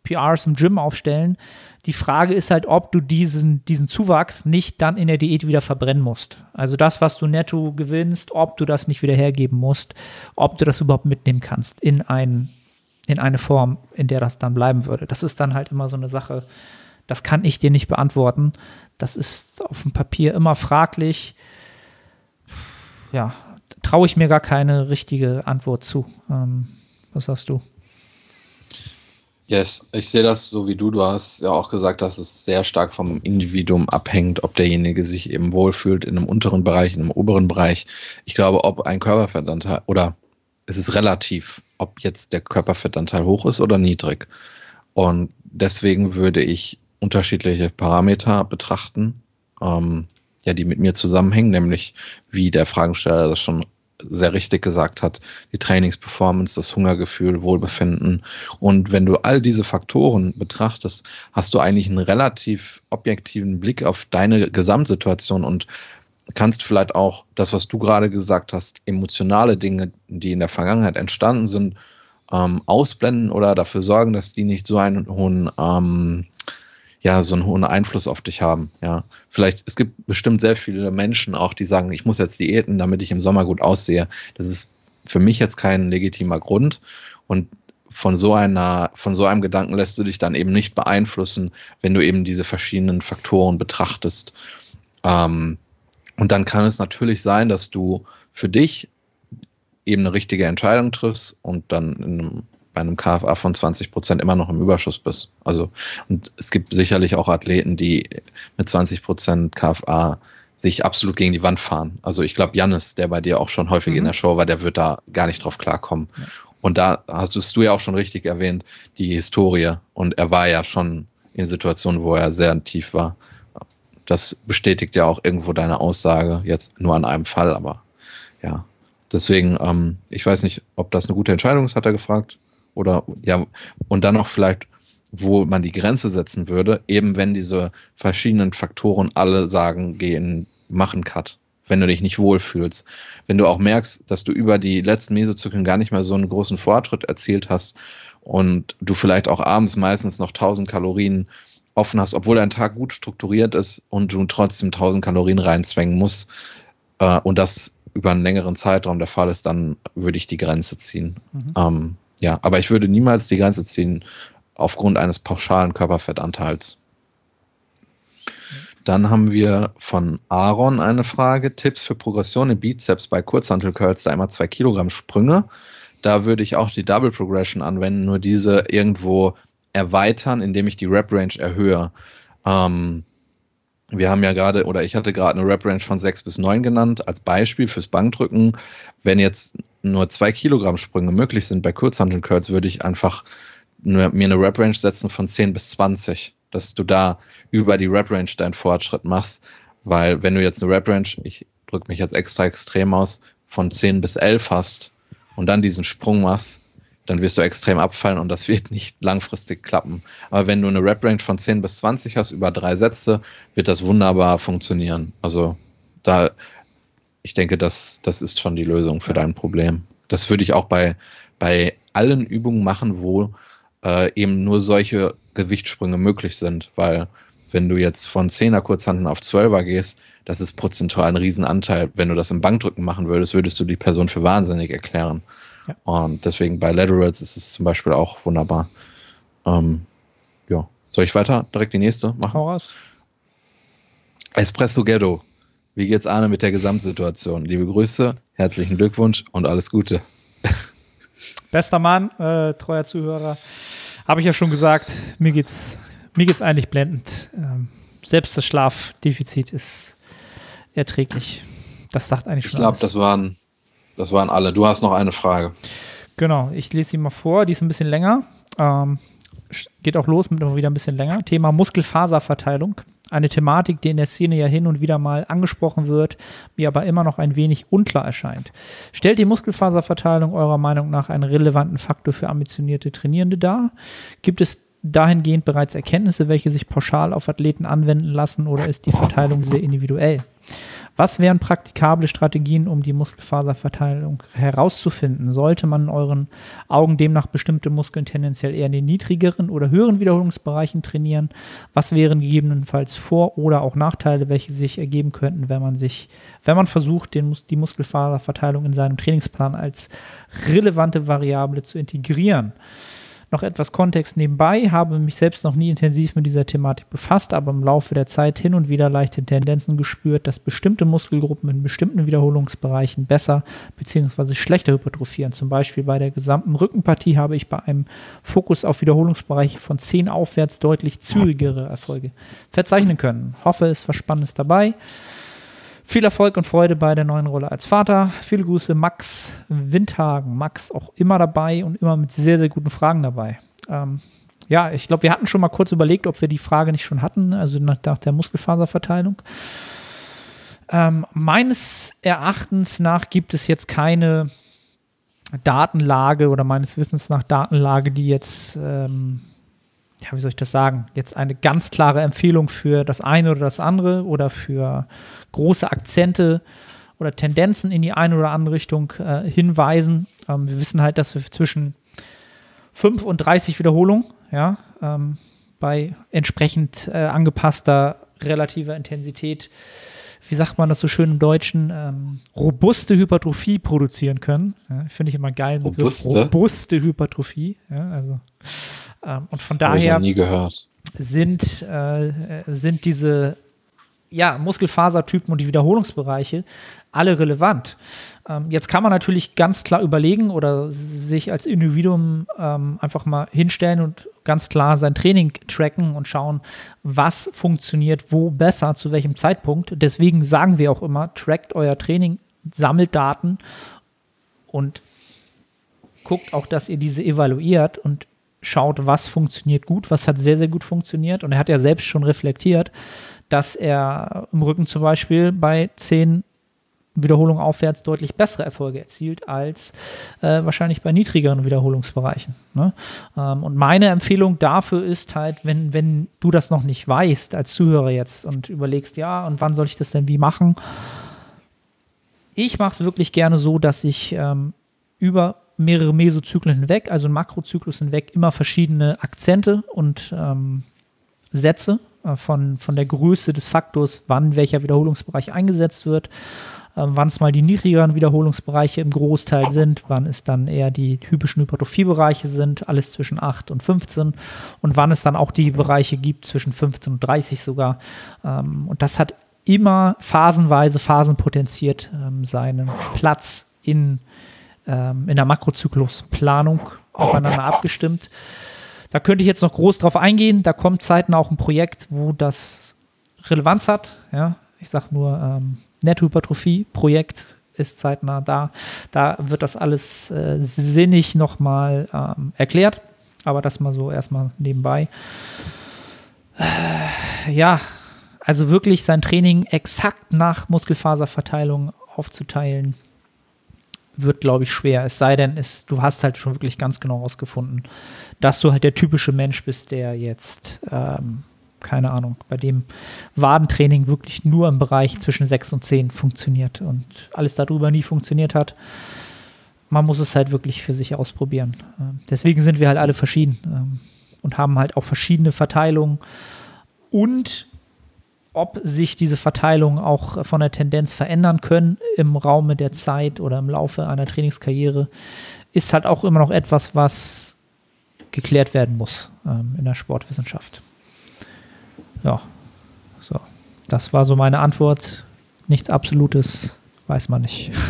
PRs im Gym aufstellen. Die Frage ist halt, ob du diesen, diesen Zuwachs nicht dann in der Diät wieder verbrennen musst. Also das, was du netto gewinnst, ob du das nicht wieder hergeben musst, ob du das überhaupt mitnehmen kannst in, ein, in eine Form, in der das dann bleiben würde. Das ist dann halt immer so eine Sache, das kann ich dir nicht beantworten. Das ist auf dem Papier immer fraglich. Ja, traue ich mir gar keine richtige Antwort zu. Ähm, was sagst du? Yes, ich sehe das so wie du. Du hast ja auch gesagt, dass es sehr stark vom Individuum abhängt, ob derjenige sich eben wohlfühlt in einem unteren Bereich, in einem oberen Bereich. Ich glaube, ob ein Körperfettanteil oder es ist relativ, ob jetzt der Körperfettanteil hoch ist oder niedrig. Und deswegen würde ich unterschiedliche Parameter betrachten, ähm, ja, die mit mir zusammenhängen, nämlich wie der Fragensteller das schon sehr richtig gesagt hat, die Trainingsperformance, das Hungergefühl, Wohlbefinden. Und wenn du all diese Faktoren betrachtest, hast du eigentlich einen relativ objektiven Blick auf deine Gesamtsituation und kannst vielleicht auch das, was du gerade gesagt hast, emotionale Dinge, die in der Vergangenheit entstanden sind, ähm, ausblenden oder dafür sorgen, dass die nicht so einen hohen ähm, ja, so einen hohen Einfluss auf dich haben. Ja, vielleicht, es gibt bestimmt sehr viele Menschen auch, die sagen, ich muss jetzt diäten, damit ich im Sommer gut aussehe. Das ist für mich jetzt kein legitimer Grund. Und von so einer, von so einem Gedanken lässt du dich dann eben nicht beeinflussen, wenn du eben diese verschiedenen Faktoren betrachtest. Ähm, und dann kann es natürlich sein, dass du für dich eben eine richtige Entscheidung triffst und dann in einem bei einem KFA von 20 Prozent immer noch im Überschuss bist. Also, und es gibt sicherlich auch Athleten, die mit 20 Prozent KFA sich absolut gegen die Wand fahren. Also ich glaube, Jannis, der bei dir auch schon häufig mhm. in der Show war, der wird da gar nicht drauf klarkommen. Ja. Und da hast du ja auch schon richtig erwähnt, die Historie. Und er war ja schon in Situationen, wo er sehr tief war. Das bestätigt ja auch irgendwo deine Aussage, jetzt nur an einem Fall, aber ja. Deswegen, ähm, ich weiß nicht, ob das eine gute Entscheidung ist, hat er gefragt. Oder ja, und dann noch vielleicht, wo man die Grenze setzen würde, eben wenn diese verschiedenen Faktoren alle sagen, gehen, machen Cut, wenn du dich nicht wohlfühlst. Wenn du auch merkst, dass du über die letzten Mesozyklen gar nicht mehr so einen großen Fortschritt erzielt hast und du vielleicht auch abends meistens noch 1000 Kalorien offen hast, obwohl dein Tag gut strukturiert ist und du trotzdem 1000 Kalorien reinzwängen musst äh, und das über einen längeren Zeitraum der Fall ist, dann würde ich die Grenze ziehen. Mhm. Ähm, ja, aber ich würde niemals die Grenze ziehen aufgrund eines pauschalen Körperfettanteils. Dann haben wir von Aaron eine Frage. Tipps für Progression im Bizeps bei Kurzhantelcurls, da immer zwei Kilogramm Sprünge. Da würde ich auch die Double Progression anwenden, nur diese irgendwo erweitern, indem ich die Rep Range erhöhe. Ähm, wir haben ja gerade, oder ich hatte gerade eine Rep Range von 6 bis 9 genannt, als Beispiel fürs Bankdrücken. Wenn jetzt nur 2 Kilogramm Sprünge möglich sind bei Kurzhantelcurls, würde ich einfach mir eine Rep Range setzen von 10 bis 20, dass du da über die Rep Range deinen Fortschritt machst. Weil wenn du jetzt eine Rep Range, ich drücke mich jetzt extra extrem aus, von 10 bis 11 hast und dann diesen Sprung machst, dann wirst du extrem abfallen und das wird nicht langfristig klappen. Aber wenn du eine Rep-Range von 10 bis 20 hast über drei Sätze, wird das wunderbar funktionieren. Also da, ich denke, das, das ist schon die Lösung für dein Problem. Das würde ich auch bei, bei allen Übungen machen, wo äh, eben nur solche Gewichtssprünge möglich sind, weil wenn du jetzt von 10er Kurzhanteln auf 12er gehst, das ist prozentual ein Riesenanteil. Wenn du das im Bankdrücken machen würdest, würdest du die Person für wahnsinnig erklären. Ja. Und deswegen bei Laterals ist es zum Beispiel auch wunderbar. Ähm, ja. Soll ich weiter direkt die nächste machen? Hau raus. Espresso Ghetto. Wie geht's Arne mit der Gesamtsituation? Liebe Grüße, herzlichen Glückwunsch und alles Gute. Bester Mann, äh, treuer Zuhörer. Habe ich ja schon gesagt, mir geht's, mir geht's eigentlich blendend. Ähm, selbst das Schlafdefizit ist erträglich. Das sagt eigentlich schon. Ich glaube, das waren das waren alle. Du hast noch eine Frage. Genau, ich lese sie mal vor. Die ist ein bisschen länger. Ähm, geht auch los mit immer wieder ein bisschen länger. Thema Muskelfaserverteilung. Eine Thematik, die in der Szene ja hin und wieder mal angesprochen wird, mir aber immer noch ein wenig unklar erscheint. Stellt die Muskelfaserverteilung eurer Meinung nach einen relevanten Faktor für ambitionierte Trainierende dar? Gibt es dahingehend bereits Erkenntnisse, welche sich pauschal auf Athleten anwenden lassen oder ist die Verteilung sehr individuell? Was wären praktikable Strategien, um die Muskelfaserverteilung herauszufinden? Sollte man in euren Augen demnach bestimmte Muskeln tendenziell eher in den niedrigeren oder höheren Wiederholungsbereichen trainieren? Was wären gegebenenfalls Vor- oder auch Nachteile, welche sich ergeben könnten, wenn man sich, wenn man versucht, den, die Muskelfaserverteilung in seinem Trainingsplan als relevante Variable zu integrieren? Noch etwas Kontext nebenbei, habe mich selbst noch nie intensiv mit dieser Thematik befasst, aber im Laufe der Zeit hin und wieder leichte Tendenzen gespürt, dass bestimmte Muskelgruppen in bestimmten Wiederholungsbereichen besser bzw. schlechter hypertrophieren. Zum Beispiel bei der gesamten Rückenpartie habe ich bei einem Fokus auf Wiederholungsbereiche von 10 aufwärts deutlich zügigere Erfolge verzeichnen können. Hoffe, es war Spannendes dabei. Viel Erfolg und Freude bei der neuen Rolle als Vater. Viele Grüße, Max Windhagen. Max auch immer dabei und immer mit sehr, sehr guten Fragen dabei. Ähm, ja, ich glaube, wir hatten schon mal kurz überlegt, ob wir die Frage nicht schon hatten, also nach, nach der Muskelfaserverteilung. Ähm, meines Erachtens nach gibt es jetzt keine Datenlage oder meines Wissens nach Datenlage, die jetzt ähm, ja, wie soll ich das sagen, jetzt eine ganz klare Empfehlung für das eine oder das andere oder für große Akzente oder Tendenzen in die eine oder andere Richtung äh, hinweisen. Ähm, wir wissen halt, dass wir zwischen 5 und 30 Wiederholungen, ja, ähm, bei entsprechend äh, angepasster relativer Intensität, wie sagt man das so schön im Deutschen, ähm, robuste Hypertrophie produzieren können. Ja, Finde ich immer geil. Robuste? robuste Hypertrophie. Ja, also ähm, und von daher sind, äh, sind diese ja, Muskelfasertypen und die Wiederholungsbereiche alle relevant. Ähm, jetzt kann man natürlich ganz klar überlegen oder sich als Individuum ähm, einfach mal hinstellen und ganz klar sein Training tracken und schauen, was funktioniert wo besser, zu welchem Zeitpunkt. Deswegen sagen wir auch immer, trackt euer Training, sammelt Daten und guckt auch, dass ihr diese evaluiert und schaut, was funktioniert gut, was hat sehr, sehr gut funktioniert. Und er hat ja selbst schon reflektiert, dass er im Rücken zum Beispiel bei zehn Wiederholungen aufwärts deutlich bessere Erfolge erzielt als äh, wahrscheinlich bei niedrigeren Wiederholungsbereichen. Ne? Ähm, und meine Empfehlung dafür ist halt, wenn, wenn du das noch nicht weißt als Zuhörer jetzt und überlegst, ja, und wann soll ich das denn wie machen? Ich mache es wirklich gerne so, dass ich ähm, über mehrere Mesozyklen hinweg, also Makrozyklus hinweg, immer verschiedene Akzente und ähm, Sätze äh, von, von der Größe des Faktors, wann welcher Wiederholungsbereich eingesetzt wird, wann es mal die niedrigeren Wiederholungsbereiche im Großteil sind, wann es dann eher die typischen Hypertrophiebereiche sind, alles zwischen 8 und 15 und wann es dann auch die Bereiche gibt zwischen 15 und 30 sogar. Ähm, und das hat immer phasenweise, phasenpotenziert ähm, seinen Platz in ähm, in der Makrozyklusplanung aufeinander abgestimmt. Da könnte ich jetzt noch groß drauf eingehen. Da kommt zeitnah auch ein Projekt, wo das Relevanz hat. Ja, ich sage nur ähm, Nettohypertrophie-Projekt ist zeitnah da. Da wird das alles äh, sinnig nochmal ähm, erklärt. Aber das mal so erstmal nebenbei. Äh, ja, also wirklich sein Training exakt nach Muskelfaserverteilung aufzuteilen, wird, glaube ich, schwer. Es sei denn, es, du hast halt schon wirklich ganz genau herausgefunden, dass du halt der typische Mensch bist, der jetzt, ähm, keine Ahnung, bei dem Wadentraining wirklich nur im Bereich zwischen 6 und 10 funktioniert und alles darüber nie funktioniert hat. Man muss es halt wirklich für sich ausprobieren. Ähm, deswegen sind wir halt alle verschieden ähm, und haben halt auch verschiedene Verteilungen und ob sich diese Verteilungen auch von der Tendenz verändern können im Raume der Zeit oder im Laufe einer Trainingskarriere, ist halt auch immer noch etwas, was geklärt werden muss ähm, in der Sportwissenschaft. Ja, so. Das war so meine Antwort. Nichts Absolutes weiß man nicht. <laughs>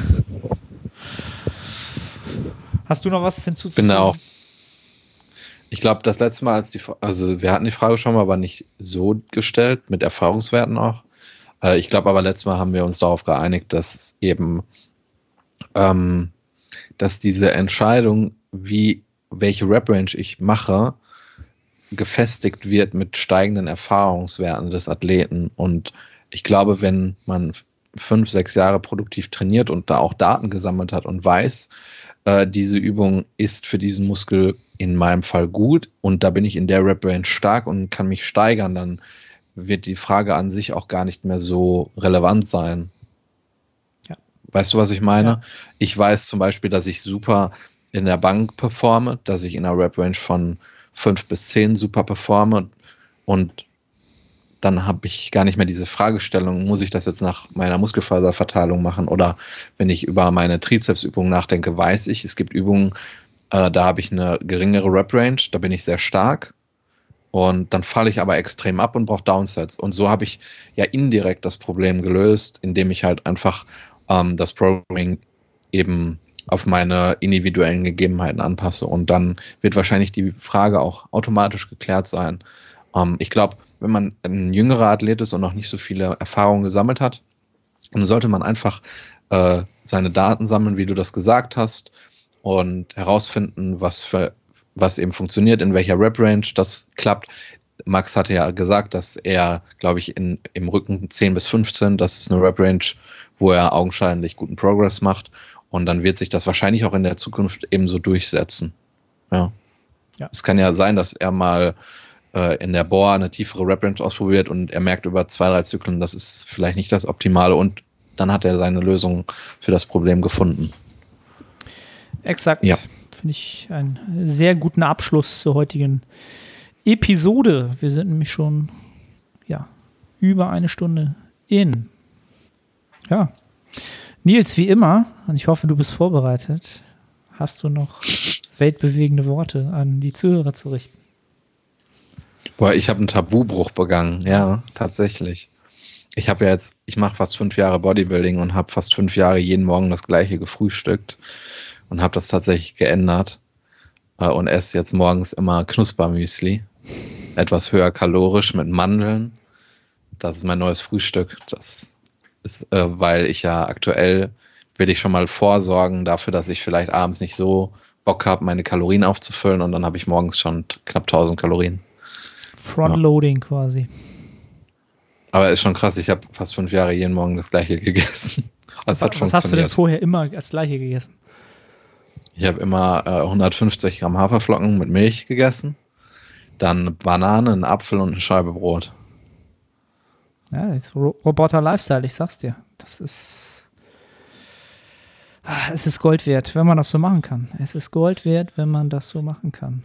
Hast du noch was hinzuzufügen? Genau. Ich glaube, das letzte Mal, als die, also wir hatten die Frage schon mal, aber nicht so gestellt, mit Erfahrungswerten auch. Äh, ich glaube aber, letztes Mal haben wir uns darauf geeinigt, dass eben, ähm, dass diese Entscheidung, wie, welche Rap-Range ich mache, gefestigt wird mit steigenden Erfahrungswerten des Athleten. Und ich glaube, wenn man fünf, sechs Jahre produktiv trainiert und da auch Daten gesammelt hat und weiß, äh, diese Übung ist für diesen Muskel in meinem Fall gut und da bin ich in der Rap-Range stark und kann mich steigern, dann wird die Frage an sich auch gar nicht mehr so relevant sein. Ja. Weißt du, was ich meine? Ja. Ich weiß zum Beispiel, dass ich super in der Bank performe, dass ich in einer Rap-Range von 5 bis 10 super performe und dann habe ich gar nicht mehr diese Fragestellung, muss ich das jetzt nach meiner Muskelfaserverteilung machen oder wenn ich über meine Trizepsübungen nachdenke, weiß ich, es gibt Übungen, äh, da habe ich eine geringere Rep-Range, da bin ich sehr stark und dann falle ich aber extrem ab und brauche Downsets. Und so habe ich ja indirekt das Problem gelöst, indem ich halt einfach ähm, das Programming eben auf meine individuellen Gegebenheiten anpasse. Und dann wird wahrscheinlich die Frage auch automatisch geklärt sein. Ähm, ich glaube, wenn man ein jüngerer Athlet ist und noch nicht so viele Erfahrungen gesammelt hat, dann sollte man einfach äh, seine Daten sammeln, wie du das gesagt hast, und herausfinden, was für was eben funktioniert, in welcher Rep-Range das klappt. Max hatte ja gesagt, dass er, glaube ich, in, im Rücken 10 bis 15, das ist eine Rep-Range, wo er augenscheinlich guten Progress macht. Und dann wird sich das wahrscheinlich auch in der Zukunft ebenso durchsetzen. Ja. Ja. Es kann ja sein, dass er mal äh, in der Bohr eine tiefere Rep-Range ausprobiert und er merkt über zwei, drei Zyklen, das ist vielleicht nicht das Optimale und dann hat er seine Lösung für das Problem gefunden. Exakt. Ja. Finde ich einen sehr guten Abschluss zur heutigen Episode. Wir sind nämlich schon ja, über eine Stunde in. Ja. Nils, wie immer, und ich hoffe, du bist vorbereitet, hast du noch weltbewegende Worte an die Zuhörer zu richten. Boah, ich habe einen Tabubruch begangen, ja, tatsächlich. Ich habe ja jetzt, ich mache fast fünf Jahre Bodybuilding und habe fast fünf Jahre jeden Morgen das gleiche gefrühstückt und habe das tatsächlich geändert äh, und esse jetzt morgens immer Knuspermüsli. Etwas höher kalorisch mit Mandeln. Das ist mein neues Frühstück. Das ist, äh, weil ich ja aktuell will ich schon mal vorsorgen dafür, dass ich vielleicht abends nicht so Bock habe, meine Kalorien aufzufüllen und dann habe ich morgens schon knapp 1000 Kalorien. Frontloading quasi. Aber ist schon krass, ich habe fast fünf Jahre jeden Morgen das gleiche <laughs> gegessen. Das hat Was hast du denn vorher immer als gleiche gegessen? Ich habe immer äh, 150 Gramm Haferflocken mit Milch gegessen, dann Banane, einen Apfel und eine Scheibe Brot. Ja, Roboter Lifestyle, ich sag's dir. Das ist. Ah, Es ist Gold wert, wenn man das so machen kann. Es ist Gold wert, wenn man das so machen kann.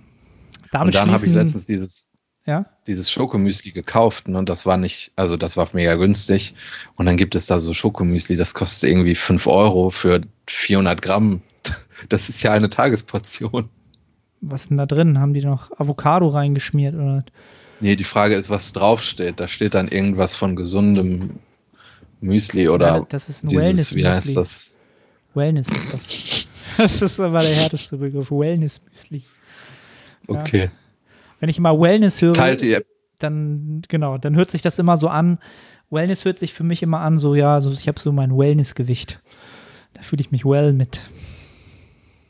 Damit und dann habe ich letztens dieses, Ja, dieses Schokomüsli gekauft ne, und das war nicht, also das war mega günstig. Und dann gibt es da so Schokomüsli, das kostet irgendwie 5 Euro für 400 Gramm. <laughs> Das ist ja eine Tagesportion. was ist denn da drin? Haben die noch Avocado reingeschmiert? Oder? Nee, die Frage ist, was draufsteht. Da steht dann irgendwas von gesundem Müsli oder Ja, das ist ein dieses, wie heißt Wellness-Müsli. das? Wellness ist das. <laughs> Das ist aber der härteste Begriff. Wellness-Müsli. Ja. Okay. Wenn ich mal Wellness höre, ihr, dann, genau, dann hört sich das immer so an. Wellness hört sich für mich immer an, so, ja, so, ich habe so mein Wellness-Gewicht. Da fühle ich mich well mit.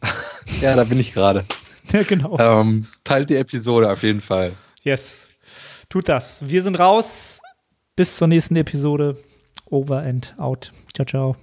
<laughs> ja, da bin ich gerade. <laughs> Ja, genau. Ähm, teilt die Episode auf jeden Fall. Yes. Tut das. Wir sind raus. Bis zur nächsten Episode. Over and out. Ciao, ciao.